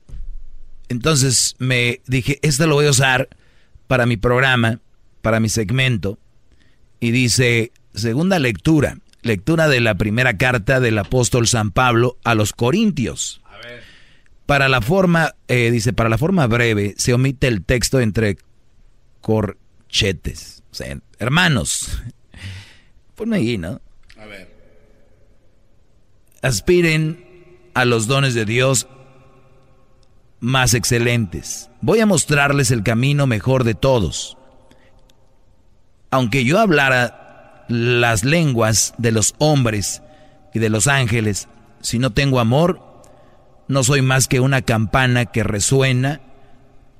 Entonces me dije, esto lo voy a usar para mi programa, para mi segmento. Y dice, segunda lectura, lectura de la primera carta del apóstol San Pablo a los Corintios. Para la forma, eh, dice, para la forma breve se omite el texto entre corchetes. O sea, hermanos, [LAUGHS] ponme ahí, ¿no? A ver. Aspiren a los dones de Dios más excelentes. Voy a mostrarles el camino mejor de todos. Aunque yo hablara las lenguas de los hombres y de los ángeles. Si no tengo amor, no soy más que una campana que resuena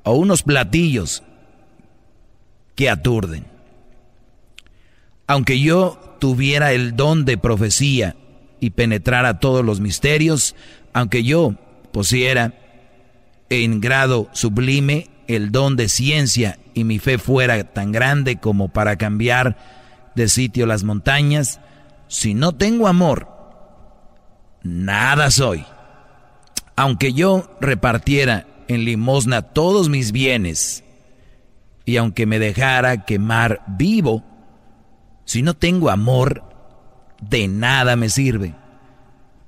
o unos platillos que aturden. Aunque yo tuviera el don de profecía y penetrara todos los misterios, aunque yo poseyera en grado sublime el don de ciencia y mi fe fuera tan grande como para cambiar de sitio las montañas, si no tengo amor, nada soy. Aunque yo repartiera en limosna todos mis bienes, y aunque me dejara quemar vivo, si no tengo amor, de nada me sirve.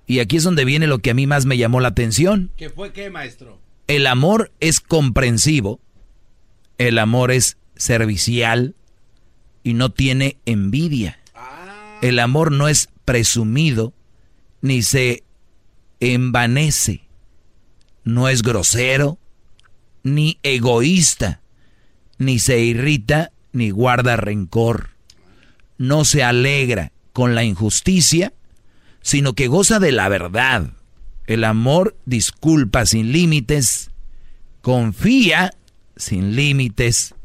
Y aquí es donde viene lo que a mí más me llamó la atención. ¿Qué fue qué, maestro? El amor es comprensivo, el amor es servicial, y no tiene envidia. El amor no es presumido ni se envanece. No es grosero ni egoísta, ni se irrita ni guarda rencor. No se alegra con la injusticia, sino que goza de la verdad. El amor disculpa sin límites, confía sin límites,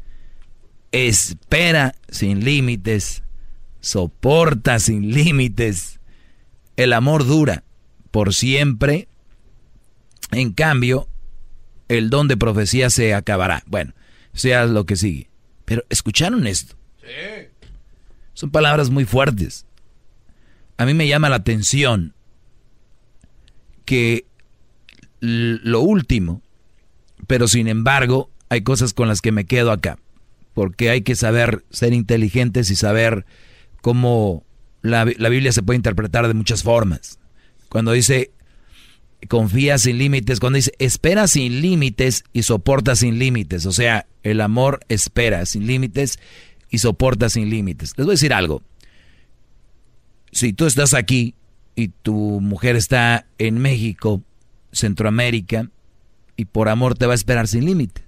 espera sin límites, soporta sin límites. El amor dura por siempre. En cambio, el don de profecía se acabará. Bueno, sea lo que sigue. Pero ¿escucharon esto? Sí. Son palabras muy fuertes. A mí me llama la atención que lo último, pero sin embargo, hay cosas con las que me quedo acá porque hay que saber ser inteligentes y saber cómo la, Biblia se puede interpretar de muchas formas. Cuando dice confía sin límites, cuando dice espera sin límites y soporta sin límites, o sea, el amor espera sin límites y soporta sin límites. Les voy a decir algo. Si tú estás aquí y tu mujer está en México, Centroamérica, y por amor te va a esperar sin límites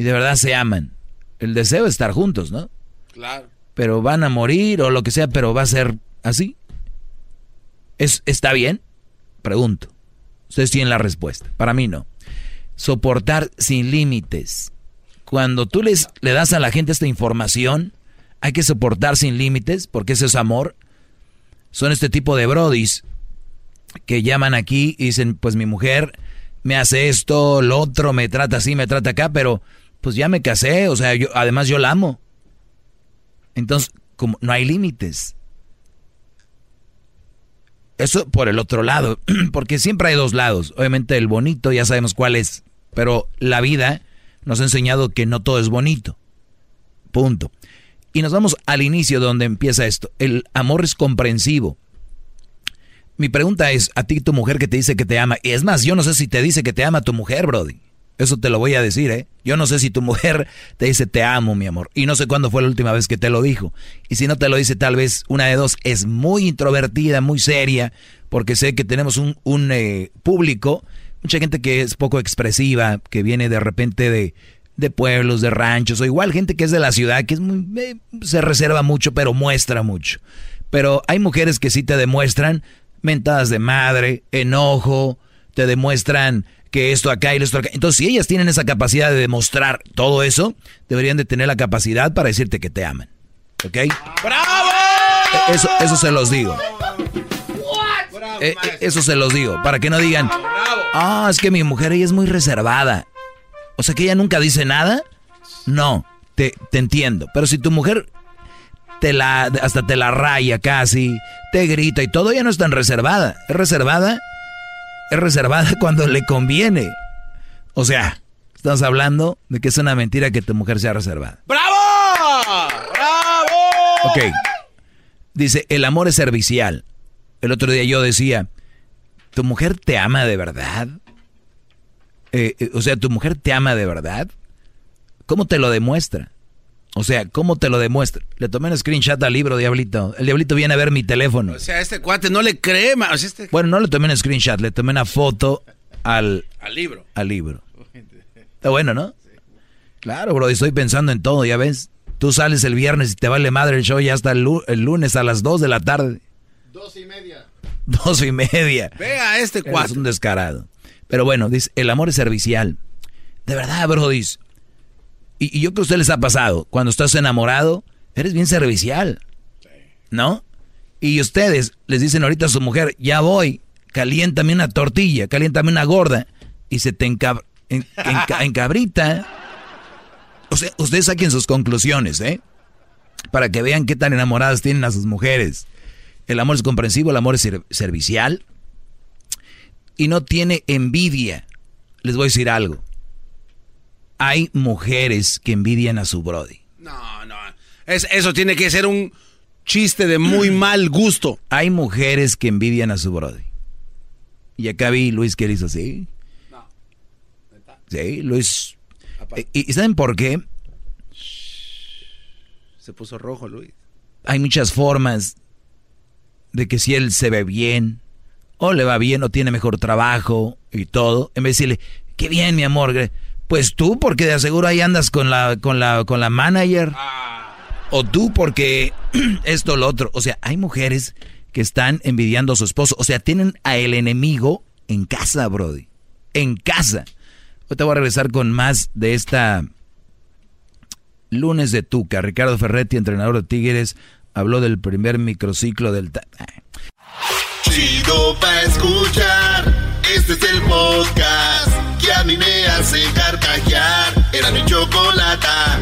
y de verdad se aman. El deseo es estar juntos, ¿no? Claro. Pero van a morir o lo que sea, pero va a ser así. ¿Es, ¿Está bien? Pregunto. Ustedes tienen la respuesta. Para mí no. Soportar sin límites. Cuando tú les, le das a la gente esta información, hay que soportar sin límites, porque ese es amor. Son este tipo de brodis que llaman aquí y dicen, pues mi mujer me hace esto, lo otro, me trata así, me trata acá, pero pues ya me casé, o sea, yo, además yo la amo. Entonces, como no hay límites. Eso por el otro lado, [CLEARS THROAT] porque siempre hay dos lados. Obviamente el bonito ya sabemos cuál es, pero la vida nos ha enseñado que no todo es bonito. Punto. Y nos vamos al inicio donde empieza esto. El amor es comprensivo. Mi pregunta es, a ti tu mujer que te dice que te ama, y es más, yo no sé si te dice que te ama tu mujer, Brody. Eso te lo voy a decir, ¿eh? Yo no sé si tu [LAUGHS] mujer te dice te amo, mi amor. Y no sé cuándo fue la última vez que te lo dijo. Y si no te lo dice, tal vez una de dos es muy introvertida, muy seria, porque sé que tenemos un, un eh, público, mucha gente que es poco expresiva, que viene de repente de, de pueblos, de ranchos, o igual gente que es de la ciudad, que es muy, eh, se reserva mucho, pero muestra mucho. Pero hay mujeres que sí te demuestran mentadas de madre, enojo, te demuestran que esto acá y esto acá. Entonces, si ellas tienen esa capacidad de demostrar todo eso, deberían de tener la capacidad para decirte que te aman. ¿Ok? ¡Bravo! E, eso, eso se los digo. E, e, eso se los digo, para que no digan, ah, es que mi mujer ella es muy reservada. O sea que ella nunca dice nada. No, te, te entiendo. Pero si tu mujer te la, hasta te la raya casi, te grita y todo, ella no es tan reservada. Es reservada, es reservada [LAUGHS] cuando le conviene. O sea, estamos hablando de que es una mentira que tu mujer sea reservada. ¡Bravo! ¡Bravo! Ok. Dice, el amor es servicial. El otro día yo decía, ¿tu mujer te ama de verdad? Eh, eh, o sea, ¿tu mujer te ama de verdad? ¿Cómo te lo demuestra? O sea, ¿cómo te lo demuestra? Le tomé un screenshot al libro, Diablito. El Diablito viene a ver mi teléfono. O sea, este cuate no le cree, o sea, este- Bueno, no le tomé un screenshot, le tomé una foto al, Al libro. al libro. Está bueno, ¿no? Claro, bro, estoy pensando en todo, ya ves. Tú sales el viernes y te vale madre el show ya hasta el, lu- el lunes a las 2 de la tarde. Dos y media. [LAUGHS] Dos y media. Vea este Es cuate. un descarado. Pero bueno, dice, el amor es servicial. De verdad, Brody. Y, y yo creo que a usted les ha pasado. Cuando estás enamorado, eres bien servicial. ¿No? Y ustedes les dicen ahorita a su mujer, ya voy, caliéntame una tortilla, caliéntame una gorda. Y se te encab- en- enca- [LAUGHS] encabrita. O sea, ustedes saquen sus conclusiones, ¿eh? Para que vean qué tan enamoradas tienen a sus mujeres. El amor es comprensivo, el amor es ser- servicial y no tiene envidia. Les voy a decir algo. Hay mujeres que envidian a su brody. No, no. Es, eso tiene que ser un chiste de muy [CLEARS THROAT] mal gusto. Hay mujeres que envidian a su brody. Y acá vi Luis que le hizo así. Sí, Luis. Eh, ¿Y y saben por qué? Se puso rojo, Luis. Hay muchas formas de que si él se ve bien, o le va bien, o tiene mejor trabajo y todo, en vez de decirle, qué bien, mi amor, pues tú, porque de aseguro ahí andas con la, con la, con la manager. O tú, porque [CLEARS THROAT] esto, lo otro. O sea, hay mujeres que están envidiando a su esposo. O sea, tienen a el enemigo en casa, Brody. En casa. Ahorita voy a regresar con más de esta lunes de Tuca. Ricardo Ferretti, entrenador de Tigres, habló del primer microciclo del... ta- Chido pa' escuchar. Este es el podcast que a mí me hace carcajear. Era mi chocolata.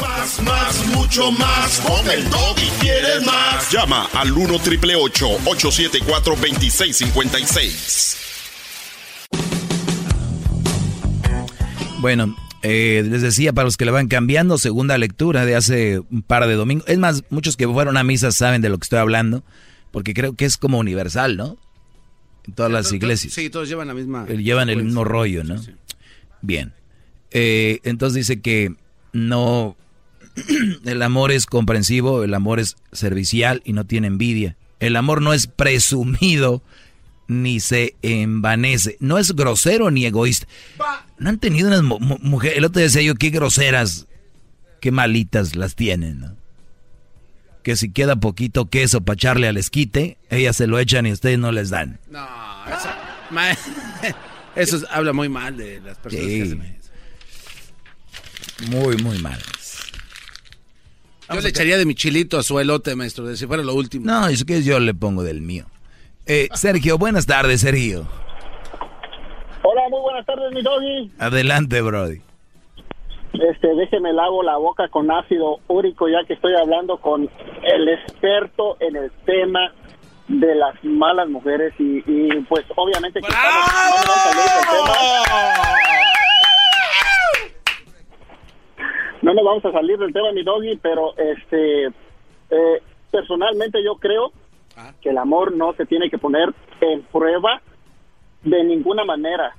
Más, más, mucho más. Con el y quieres más. Llama al 1 triple 874 2656. Bueno, eh, les decía, para los que le van cambiando, segunda lectura de hace un par de domingos. Es más, muchos que fueron a misa saben de lo que estoy hablando, porque creo que es como universal, ¿no? En todas las iglesias. Sí, todos llevan la misma. Eh, Llevan el mismo rollo, ¿no? Bien. Eh, entonces dice que no, [CLEARS THROAT] el amor es comprensivo, el amor es servicial y no tiene envidia. El amor no es presumido ni se envanece. No es grosero ni egoísta. No han tenido unas mu- mu- mujeres. El otro día decía yo, qué groseras, qué malitas las tienen, ¿no? Que si queda poquito queso para echarle al esquite, ellas se lo echan y ustedes no les dan. No, eso, ma- [LAUGHS] eso es- habla muy mal de las personas Sí. que hacen eso. Muy, muy mal. Yo le echaría de mi chilito a su elote, maestro, de si fuera lo último. No, es que yo le pongo del mío. Eh, Sergio, buenas tardes, Sergio. Hola, muy buenas tardes, mi doggy. Adelante, Brody. Este, déjeme lavo la boca con ácido úrico ya que estoy hablando con el experto en el tema de las malas mujeres y, y, pues obviamente que estamos- no me vamos a salir del tema. No nos vamos a salir del tema, mi doggy, pero este eh, personalmente yo creo que el amor no se tiene que poner en prueba de ninguna manera.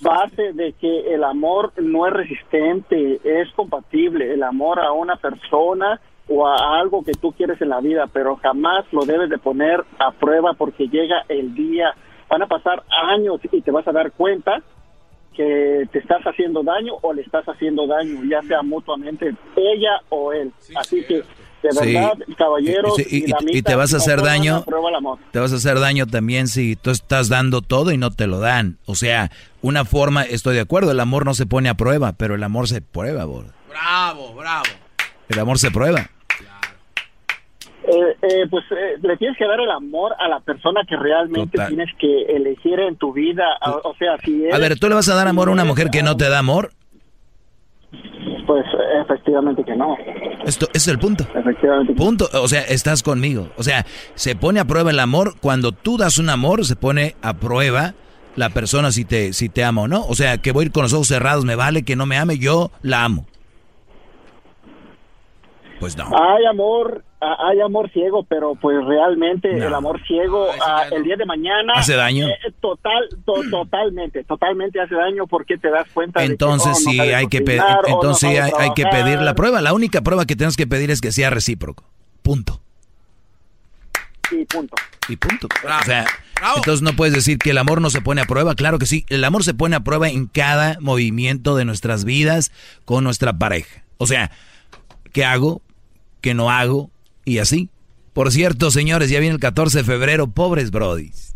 Base de que el amor no es resistente, es compatible. El amor a una persona o a algo que tú quieres en la vida, pero jamás lo debes de poner a prueba porque llega el día, van a pasar años y te vas a dar cuenta que te estás haciendo daño o le estás haciendo daño, ya sea mutuamente ella o él. Así que, de Sí. verdad, caballeros, Y- y- y- y damitas, te vas a hacer daño. a prueba el amor. Te vas a hacer daño también si tú estás dando todo y no te lo dan. O sea, una forma, estoy de acuerdo, el amor no se pone a prueba, pero el amor se prueba, bro. Bravo, bravo. El amor se prueba. Eh, eh, pues eh, le tienes que dar el amor a la persona que realmente Total. tienes que elegir en tu vida. A- O, sea, si A eres- ver, ¿tú le vas a dar amor a una mujer que no te da amor? Pues efectivamente que no. Esto ese es el punto. Efectivamente. Punto. O sea, estás conmigo. O sea, se pone a prueba el amor. Cuando tú das un amor, se pone a prueba la persona si te, si te ama o no. O sea, que voy a ir con los ojos cerrados, me vale que no me ame, yo la amo. Pues no. Hay amor, hay amor ciego, pero pues realmente el amor ciego ah, el día de mañana ¿Hace daño? eh, total, to- totalmente, totalmente hace daño porque te das cuenta. de que, Entonces oh, no sí hay que pedir, oh, no entonces sí hay, hay que pedir la prueba. La única prueba que tenemos que pedir es que sea recíproco. Punto. Y punto. Y punto. O sea, entonces no puedes decir que el amor no se pone a prueba. Claro que sí. El amor se pone a prueba en cada movimiento de nuestras vidas con nuestra pareja. O sea, ¿qué hago? ¿Qué no hago? Y así. Por cierto, señores, ya viene el 14 de febrero. Pobres brodis.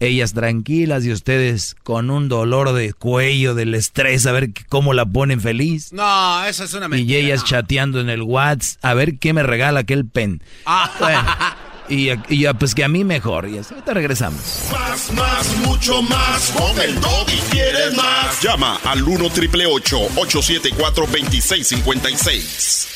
Ellas tranquilas y ustedes con un dolor de cuello, del estrés, a ver cómo la ponen feliz. No, eso es una mentira. Y ellas chateando en el WhatsApp, a ver qué me regala aquel pen. Bueno, [LAUGHS] y, y ya, pues que a mí mejor. Y así, ahorita regresamos. Más, más, mucho más. Con el doggy quieres más. Llama al 1 triple 874 2656.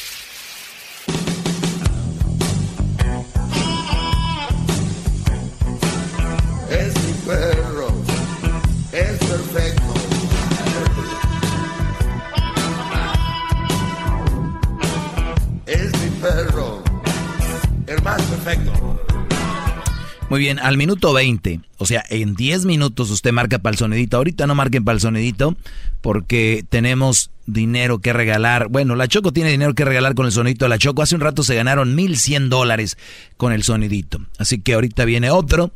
El más perfecto. Muy bien, al minuto 20, o sea, en 10 minutos usted marca para el sonidito. Ahorita no marquen para el sonidito porque tenemos dinero que regalar. Bueno, la Choco tiene dinero que regalar con el sonidito de la Choco. Hace un rato se ganaron 1100 dólares con el sonidito. Así que ahorita viene otro.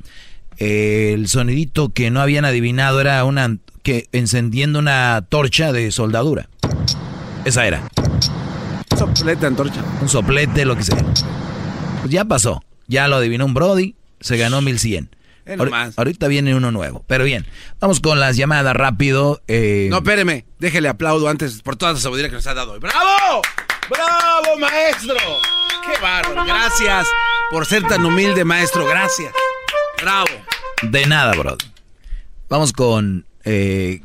Eh, el sonidito que no habían adivinado era una que encendiendo una torcha de soldadura. Esa era. Soplete, antorcha. Un soplete, lo que sea. Pues ya pasó. Ya lo adivinó un Brody. Se ganó 1100. Eh, Ahor- nomás. Ahorita viene uno nuevo. Pero bien, vamos con las llamadas rápido. eh, No, espéreme. Déjele aplaudo antes por toda la sabiduría que nos ha dado hoy. ¡Bravo! ¡Bravo, maestro! ¡Qué bárbaro! Gracias por ser tan humilde, maestro. Gracias. ¡Bravo! De nada, Brody. Vamos con eh,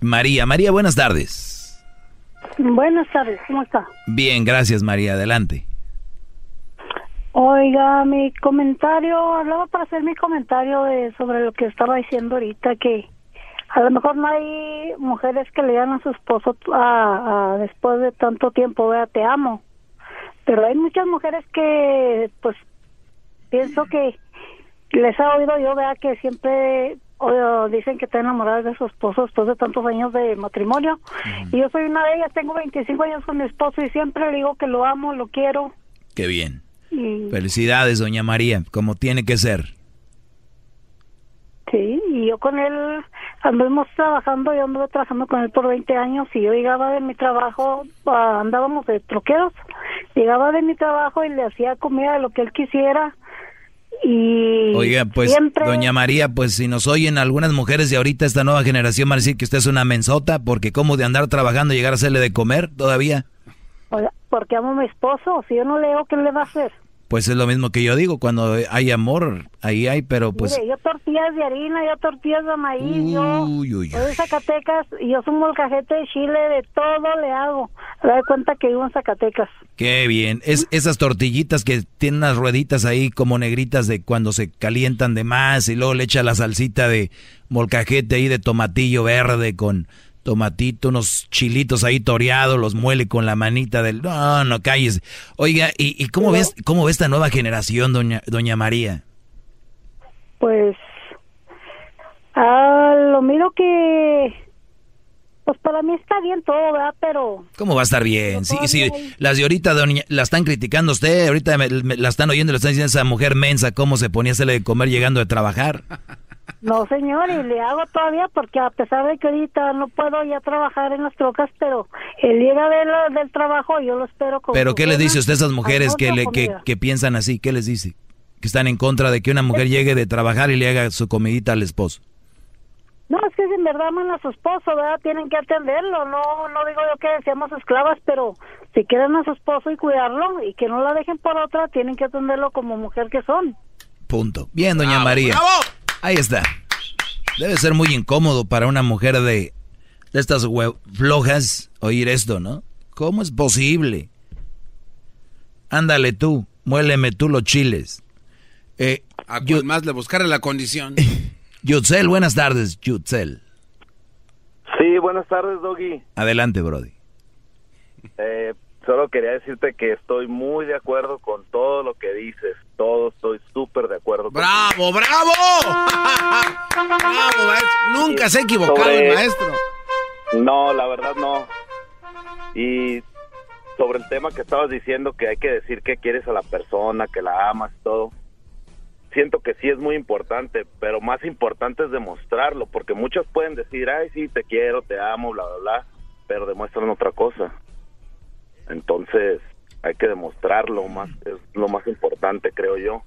María. María, buenas tardes. Buenas tardes, ¿cómo está? Bien, gracias María. Adelante. Oiga, mi comentario, hablaba para hacer mi comentario de sobre lo que estaba diciendo ahorita, que a lo mejor no hay mujeres que le digan a su esposo a, a- después de tanto tiempo, vea, te amo. Pero hay muchas mujeres que, pues, pienso que les ha oído yo, vea, que siempre o, dicen que están enamoradas de su esposo después de tantos años de matrimonio. Y yo soy una de ellas, tengo 25 años con mi esposo y siempre le digo que lo amo, lo quiero. Qué bien. Y, Felicidades, doña María, como tiene que ser. Sí, y yo con él anduvimos trabajando, yo anduve trabajando con él por 20 años y yo llegaba de mi trabajo, ah, andábamos de troqueros llegaba de mi trabajo y le hacía comida de lo que él quisiera. Y Oiga, pues, siempre- doña María, pues si nos oyen algunas mujeres de ahorita, esta nueva generación van a decir que usted es una mensota, porque como de andar trabajando y llegar a hacerle de comer todavía. Oiga, porque amo a mi esposo. Si yo no leo, ¿qué le va a hacer? Pues es lo mismo que yo digo, cuando hay amor, ahí hay, pero pues... Mire, yo tortillas de harina, yo tortillas de maíz, yo soy de Zacatecas y yo soy molcajete de chile, de todo le hago. Me doy cuenta que vivo en Zacatecas. Qué bien. Es esas tortillitas que tienen unas rueditas ahí como negritas de cuando se calientan de más y luego le echa la salsita de molcajete ahí de tomatillo verde con tomatito, unos chilitos ahí toreados, los muele con la manita del... No, no calles. Oiga, ¿y, y cómo ves cómo ve esta nueva generación, doña, doña María? Pues, ah, lo miro que, pues para mí está bien todo, ¿verdad? Pero ¿Cómo va a estar bien? Sí, sí, las de ahorita doña- la están criticando usted, ahorita me- me- la están oyendo, le están diciendo a esa mujer mensa cómo se ponía a hacerle de comer llegando de trabajar. No, señor, y le hago todavía porque a pesar de que ahorita no puedo ya trabajar en las trocas, pero él llega de la- del trabajo y yo lo espero con Pero ¿qué les ganas. dice usted a esas mujeres que, le, que, que piensan así? ¿Qué les dice? Que están en contra de que una mujer llegue de trabajar y le haga su comidita al esposo. No, es que si en verdad aman a su esposo, ¿verdad? Tienen que atenderlo. No, no digo yo que seamos esclavas, pero si quieren a su esposo y cuidarlo y que no la dejen por otra, tienen que atenderlo como mujer que son. Punto. Bien, doña María. Ahí está. Debe ser muy incómodo para una mujer de, de estas flojas oír esto, ¿no? ¿Cómo es posible? Ándale tú, muéleme tú los chiles. Eh, A cual más le buscaré la condición. [LAUGHS] Yutzel, buenas tardes, Yutzel. Sí, buenas tardes, Doggy. Adelante, Brody. Eh, solo quería decirte que estoy muy de acuerdo con todo lo que dices. Todo estoy súper de acuerdo. ¡Bravo, bravo! [LAUGHS] ¡Bravo, maestro! Nunca se ha equivocado Sobre- el maestro. No, la verdad no. Y sobre el tema que estabas diciendo, que hay que decir que quieres a la persona, que la amas, todo. Siento que sí es muy importante, pero más importante es demostrarlo, porque muchos pueden decir, ay, sí, te quiero, te amo, bla, bla, bla, pero demuestran otra cosa. Entonces, hay que demostrarlo, más es lo más importante, creo yo.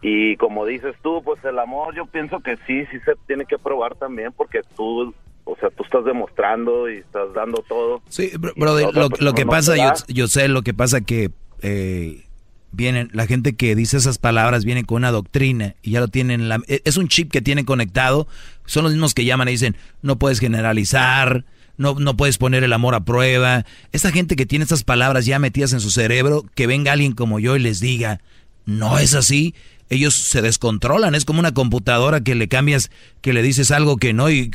Y como dices tú, pues el amor yo pienso que sí, sí se tiene que probar también, porque tú, o sea, tú estás demostrando y estás dando todo. Sí, brother, lo, que pasa, yo, yo sé, lo que pasa que eh, vienen, la gente que dice esas palabras viene con una doctrina y ya lo tienen, en la, e- es un chip que tienen conectado, son los mismos que llaman y dicen, no puedes generalizar, no, no puedes poner el amor a prueba. Esa gente que tiene estas palabras ya metidas en su cerebro, que venga alguien como yo y les diga, no es así, ellos se descontrolan, es como una computadora que le cambias, que le dices algo que no y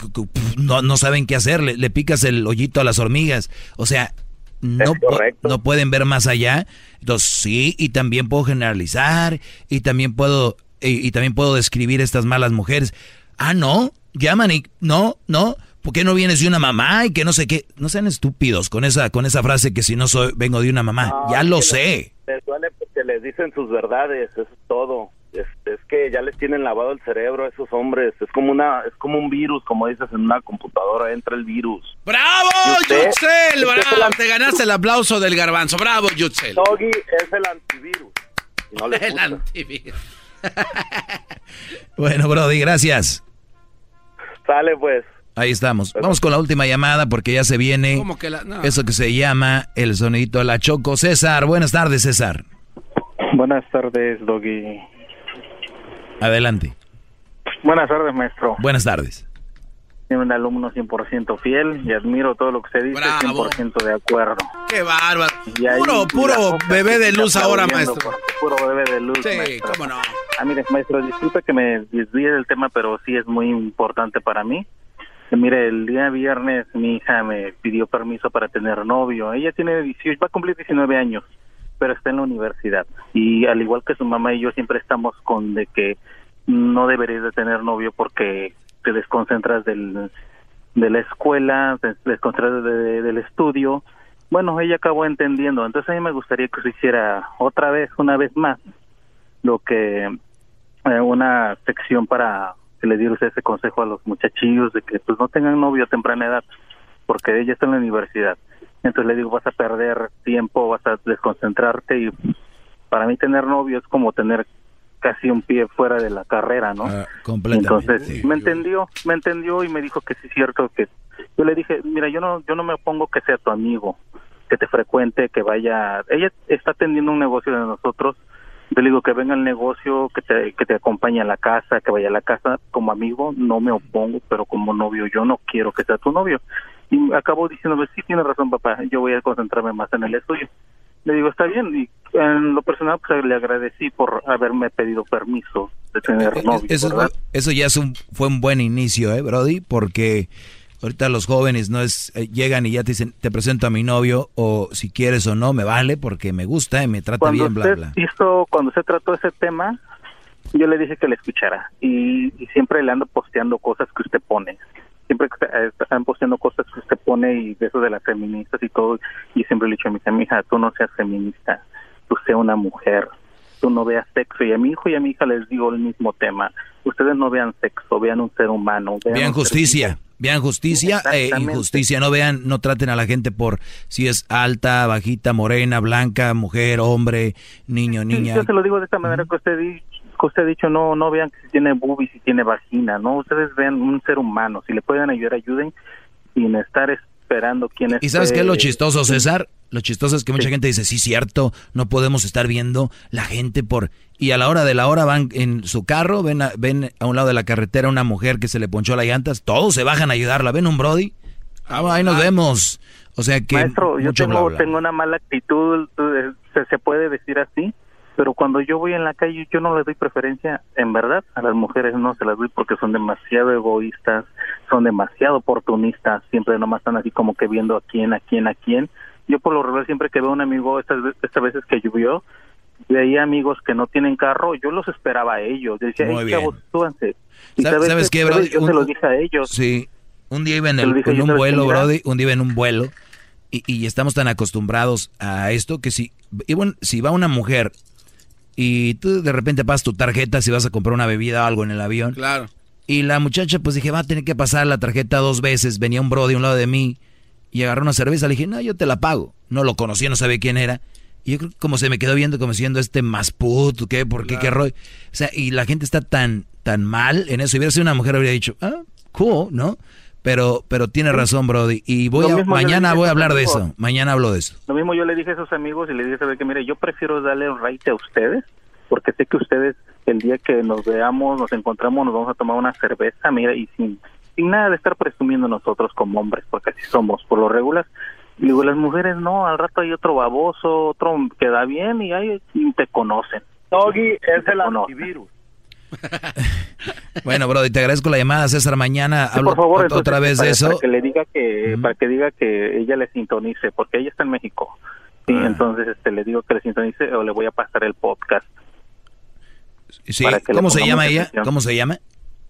no, no saben qué hacer, le, le picas el hoyito a las hormigas, o sea, no, no pueden ver más allá, entonces sí, y también puedo generalizar, y también puedo, y, y también puedo describir estas malas mujeres, ah, no, llaman y, no, no, ¿por qué no vienes de una mamá y que no sé qué? No sean estúpidos con esa, con esa frase que si no soy, vengo de una mamá, No, ya lo sé. Les, duele porque les dicen sus verdades, eso es todo. Es, es que ya les tienen lavado el cerebro a esos hombres. Es como una, es como un virus, como dices en una computadora entra el virus. ¡Bravo. Yutzel! ¡Bravo! Te ganaste el aplauso del garbanzo. ¡Bravo, Yutzel! Doggy es el antivirus. No [LAUGHS] El gusta. antivirus. [LAUGHS] Bueno, Brody, gracias. Sale pues. Ahí estamos. Vamos con la última llamada porque ya se viene ¿Cómo que la- no. eso que se llama el sonidito de la Choco. César, buenas tardes, César. Buenas tardes, Doggy. Adelante. Buenas tardes, maestro. Buenas tardes. Soy un alumno 100% fiel y admiro todo lo que usted dice, Bravo. 100% de acuerdo. ¡Qué bárbaro! Y ahí- Puro, puro bebé de luz ahora, maestro. Puro bebé de luz, Sí, maestro. cómo no. Ah, mire, maestro, disculpe que me desvíe del tema, pero sí es muy importante para mí. Mire, el día viernes mi hija me pidió permiso para tener novio. Ella tiene 18, va a cumplir 19 años, pero está en la universidad. Y al igual que su mamá y yo siempre estamos con de que no deberías de tener novio porque te desconcentras del, de la escuela, te desconcentras de- del estudio. Bueno, ella acabó entendiendo. Entonces a mí me gustaría que se hiciera otra vez, una vez más, lo que eh, una sección para que le usted ese consejo a los muchachillos de que pues no tengan novio a temprana edad porque ella está en la universidad Entonces le digo, vas a perder tiempo, vas a desconcentrarte y para mí tener novio es como tener casi un pie fuera de la carrera, ¿no? Ah, completamente. Entonces me entendió, me entendió y me dijo que sí es cierto que yo le dije, mira, yo no yo no me opongo que sea tu amigo, que te frecuente, que vaya, ella está atendiendo un negocio de nosotros, yo le digo que venga al negocio, que te que te acompañe a la casa, que vaya a la casa como amigo, no me opongo, pero como novio yo no quiero que sea tu novio. Y acabó diciéndome, sí, tiene razón papá, yo voy a concentrarme más en el estudio. Le digo, está bien, y en lo personal pues le agradecí por haberme pedido permiso de tener novio, Eso, ¿verdad? eso ya es un, fue un buen inicio, ¿eh, Brody? Porque ahorita los jóvenes no es eh, llegan y ya te dicen, te presento a mi novio o si quieres o no, me vale porque me gusta y me trata cuando bien, bla, usted bla. hizo, cuando se trató ese tema, yo le dije que le escuchara y, y siempre le ando posteando cosas que usted pone. Siempre que eh, están posteando cosas que usted pone y de eso de las feministas y todo. Y siempre le he dicho a mi hija, mija, tú no seas feminista, tú sea una mujer, tú no veas sexo. Y a mi hijo y a mi hija les digo el mismo tema. Ustedes no vean sexo, vean un ser humano. Vean, Vean un ser justicia, vean justicia e injusticia, no vean, no traten a la gente por si es alta, bajita, morena, blanca, mujer, hombre, niño, Sí, niña. yo se lo digo de esta manera que usted, que usted ha dicho, no no vean que si tiene boobies, si tiene vagina, no, ustedes vean un ser humano, si le pueden ayudar, ayuden, sin estar esperando quién es. ¿Y sabes qué es lo chistoso. César? Lo chistoso es que mucha gente dice, sí, cierto, no podemos estar viendo la gente por... Y a la hora de la hora van en su carro, ven a, ven a un lado de la carretera una mujer que se le ponchó las llantas, todos se bajan a ayudarla, ven un Brody, ah, ahí nos vemos. O sea que... Maestro, yo tengo, bla, bla. tengo una mala actitud, eh, se, se puede decir así, pero cuando yo voy en la calle yo no le doy preferencia, en verdad, a las mujeres no se las doy porque son demasiado egoístas, son demasiado oportunistas, siempre nomás están así como que viendo a quién, a quién, a quién. Yo por lo regular siempre que veo a un amigo, estas, estas veces que llovió, veía amigos que no tienen carro, yo los esperaba a ellos, decía, Muy hey, bien. chavos, súbanse. Y ¿Sabes- sabes qué, Brody? Yo se Un- los dije a ellos. Sí, un día iba en, el- dije en yo, un ¿sabes vuelo? Brody, un día iba en un vuelo y, y estamos tan acostumbrados a esto que si, y bueno, si va una mujer y tú de repente pasas tu tarjeta si vas a comprar una bebida o algo en el avión. Claro. Y la muchacha pues dije, va a tener que pasar la tarjeta dos veces. Venía un Brody a un lado de mí y agarró una cerveza. Le dije, no, yo te la pago. No lo conocía, no sabía quién era. Y yo creo que como se me quedó viendo como siendo este más puto, ¿qué? ¿Por qué? ¿Qué rollo? O sea, y la gente está tan, tan mal en eso. Si hubiera sido una mujer, habría dicho, ah, cool, ¿no? Pero, pero tiene razón, Brody. Y voy a, mañana voy a hablar de eso. Mañana hablo de eso. Lo mismo yo le dije a esos amigos y le dije, ¿sabe qué? Mire, yo prefiero darle un raite a ustedes porque sé que ustedes el día que nos veamos, nos encontramos, nos vamos a tomar una cerveza, mira, y sin, sin nada de estar presumiendo nosotros como hombres, porque así somos por lo regular. Y digo, las mujeres no, al rato hay otro baboso, otro que da bien y ahí y te conocen. Doggy es el antivirus. [LAUGHS] Bueno, Brody, te agradezco la llamada, César. Mañana Sí, hablo por favor, ot- otra entonces, vez de eso. Para que le diga que, para que diga que ella le sintonice, porque ella está en México. Sí, Ah. entonces este, le digo que le sintonice o le voy a pasar el podcast. Sí, ¿Cómo se llama ella? atención. ¿Cómo se llama?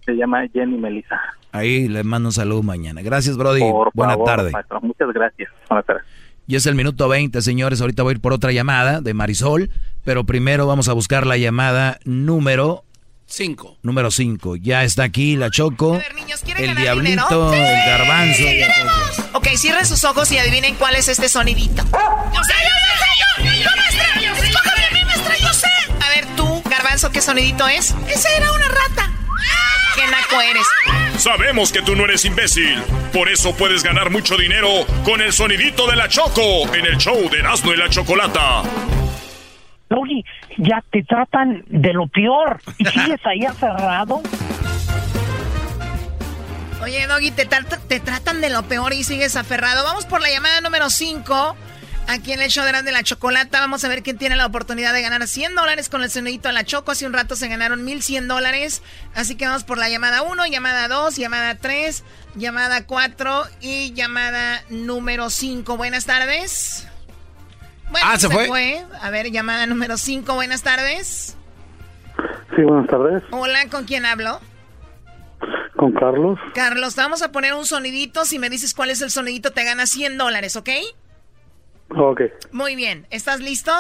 Se llama Jenny Melissa. Ahí le mando un saludo mañana. Gracias, Brody. Por Buena favor, tarde. maestro. Muchas gracias. Buenas tardes. Y es el minuto 20, señores. Ahorita voy a ir por otra llamada de Marisol. Pero primero vamos a buscar la llamada número Cinco. número 5. Ya está aquí la Choco. el ganar diablito, dinero? el garbanzo. Ok, cierren sus ojos y adivinen cuál es este sonidito. Yo sé, yo sé, yo, yo, maestra. Escójame a mí, maestra, yo sé. A ver, tú, Garbanzo, ¿qué sonidito es? Esa era una rata. ¿Qué naco eres? Sabemos que tú no eres imbécil. Por eso puedes ganar mucho dinero con el sonidito de la Choco en el show de Erasmo y la Chocolata. Doggy, ya te tratan de lo peor y sigues ahí aferrado. Oye, Doggy, te, tra- te tratan de lo peor y sigues aferrado. Vamos por la llamada número 5. Aquí en el show de Erasmo de la Chocolata. Vamos a ver quién tiene la oportunidad de ganar 100 dólares con el sonidito de la Choco. Hace un rato se ganaron 1100 dólares. Así que vamos por la llamada 1, llamada 2, llamada 3, llamada 4 y llamada número 5. Buenas tardes. Bueno, Ah, ¿se fue? A ver, llamada número 5. Buenas tardes. Sí, buenas tardes. Hola, ¿con quién hablo? Con Carlos. Carlos, te vamos a poner un sonidito. Si me dices cuál es el sonidito, te ganas 100 dólares, ¿ok? Ok, Muy bien. ¿Estás listo?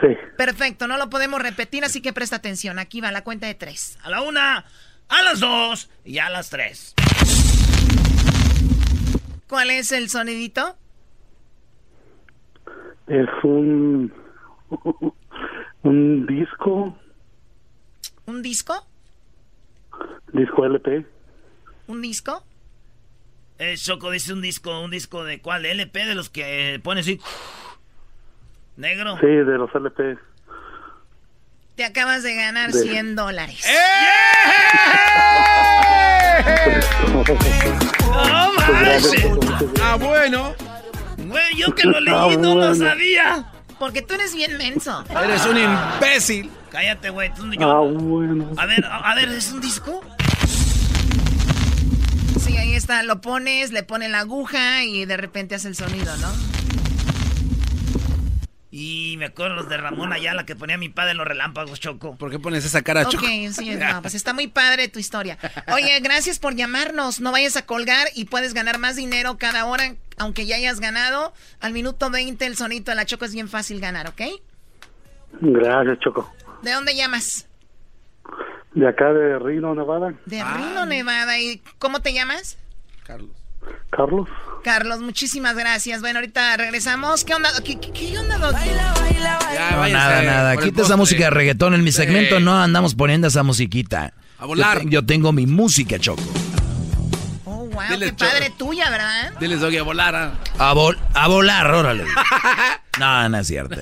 sí. Perfecto, no lo podemos repetir, así que presta atención. Aquí va la cuenta de tres. A la una, a las dos y a las tres. ¿Cuál es el sonidito? Es un, un disco, ¿Un disco? disco LP. ¿Un disco? Eh, Choco dice un disco, un disco de cuál, LP, de los que eh, pone así. Negro. Sí, de los LP. Te acabas de ganar De- 100 dólares. [LAUGHS] ¡No manches! Ah, bueno. Güey, yo que lo leí Ah, no lo bueno. sabía. Porque tú eres bien menso. Eres un imbécil. Cállate, güey. tú- Ah, bueno. A ver, a, a ver, ¿es un disco? Sí, ahí está. Lo pones, le pone la aguja y de repente hace el sonido, ¿no? Y me acuerdo los de Ramón Ayala que ponía mi padre en los relámpagos, Choco. ¿Por qué pones esa cara, Ok, Choco? sí, no, pues está [LAUGHS] muy padre tu historia. Oye, gracias por llamarnos. No vayas a colgar y puedes ganar más dinero cada hora, aunque ya hayas ganado. Al minuto 20 el sonito de la Choco es bien fácil ganar, ¿ok? Gracias, Choco. ¿De dónde llamas? De acá de Reno, Nevada. De Reno, Nevada. ¿Y cómo te llamas? Carlos. Carlos, muchísimas gracias. Bueno, ahorita regresamos. ¿Qué onda? ¿Qué, qué- qué onda, Doggy? No, nada, nada. Quita esa música de reggaetón. En mi segmento no andamos poniendo esa musiquita. A volar. Yo, te- yo tengo mi música, Choco. Oh, wow, Dile, qué padre tuya, ¿verdad? Diles, Doggy, a volar. ah. A, vol- a volar, órale. [LAUGHS] No, no es cierto.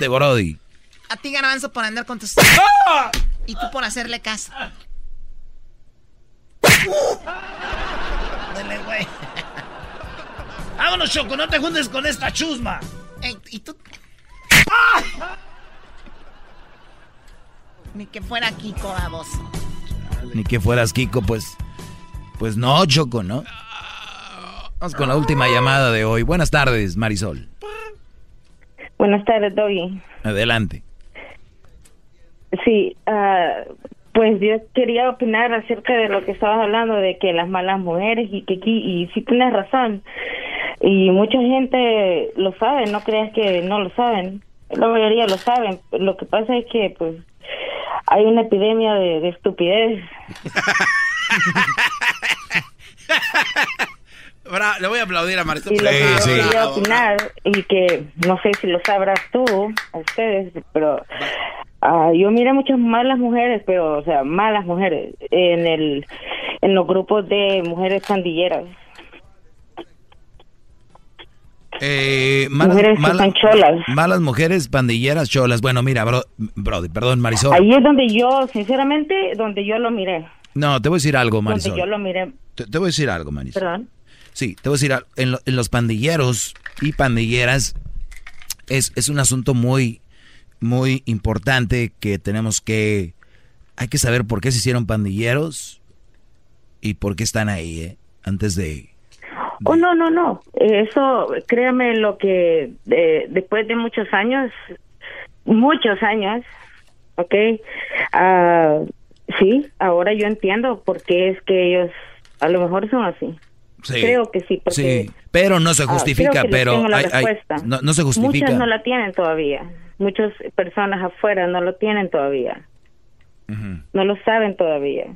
De Brody. A ti, Garbanzo, por andar con tus... Y tú por hacerle caso. Dale, güey. Vámonos, Choco, no te juntes con esta chusma. Ey, ¿Y tú? Ni que fuera Kiko, baboso. Ni que fueras Kiko, pues. Pues no, Choco, ¿no? Vamos con la última llamada de hoy. Buenas tardes, Marisol. Buenas tardes, Doggy. Adelante. Sí, ah, pues yo quería opinar acerca de lo que estabas hablando, de que las malas mujeres y que aquí, y sí tienes razón. Y mucha gente lo sabe, no creas que no lo saben. La mayoría lo saben. Lo que pasa es que, pues, hay una epidemia de, de estupidez. [LAUGHS] Ahora, le voy a aplaudir a Marisol. Y lo que Sí, yo sí. quería opinar, y que no sé si lo sabrás tú, a ustedes, pero ah, yo miré muchas malas mujeres, pero, o sea, malas mujeres, en el en los grupos de mujeres pandilleras. Eh, malas, Mujeres que malas- cholas. malas mujeres, pandilleras, cholas. Bueno, mira, bro, Brody, perdón, Marisol. Ahí es donde yo, sinceramente, donde yo lo miré. No, te voy a decir algo, Donde Marisol. yo lo miré. Te, te voy a decir algo, Marisol. Perdón. Sí, te voy a decir algo. En, lo- en los pandilleros y pandilleras es, es un asunto muy, muy importante que tenemos que... Hay que saber por qué se hicieron pandilleros y por qué están ahí, ¿eh? Antes de... Oh, no, no, no. Eso, créame lo que después de muchos años, muchos años, ¿ok? Ah, sí, ahora yo entiendo por qué es que ellos a lo mejor son así. Sí, Creo que sí, porque... Sí, pero no se ah, justifica, pero hay- hay- no, no se justifica. Muchas no la tienen todavía. Muchas personas afuera no lo tienen todavía. No lo saben todavía.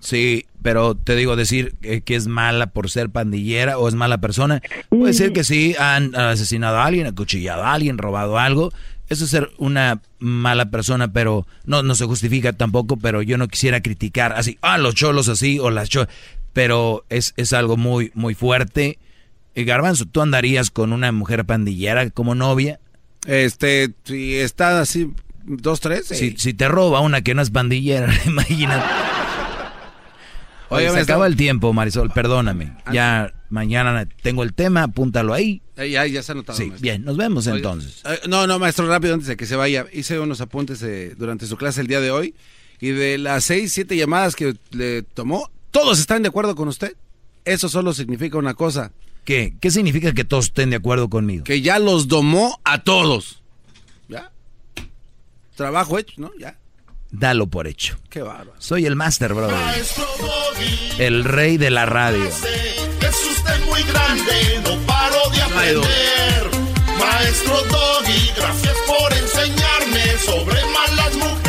Sí, pero te digo, decir que, que es mala por ser pandillera o es mala persona, puede ser que sí, han asesinado a alguien, acuchillado a alguien, robado algo. Eso es ser una mala persona, pero no, no se justifica tampoco, pero yo no quisiera criticar así, ah, los cholos así o las cholas, pero es, es algo muy, muy fuerte. Y Garbanzo, ¿tú andarías con una mujer pandillera como novia? Este, si está así, dos, tres. Si, si te roba una que no es pandillera, [LAUGHS] imagínate. Oye, Oye, se acaba el tiempo, Marisol, perdóname. Ya mañana tengo el tema, apúntalo ahí. Eh, ya, ya se ha notado. Sí, maestro. bien, nos vemos entonces. eh, no, no, maestro, rápido, antes de que se vaya. Hice unos apuntes eh, durante su clase el día de hoy. Y de las seis, siete llamadas que le tomó, ¿todos están de acuerdo con usted? Eso solo significa una cosa. ¿Qué? ¿Qué significa que todos estén de acuerdo conmigo? Que ya los domó a todos. ¿Ya? Trabajo hecho, ¿no? Ya. Dalo por hecho. Qué bárbaro. Soy el Master, brother. Maestro Doggy. El rey de la radio. Es usted muy grande, no paro de aprender. Maestro Doggy, gracias por enseñarme sobre malas mujeres.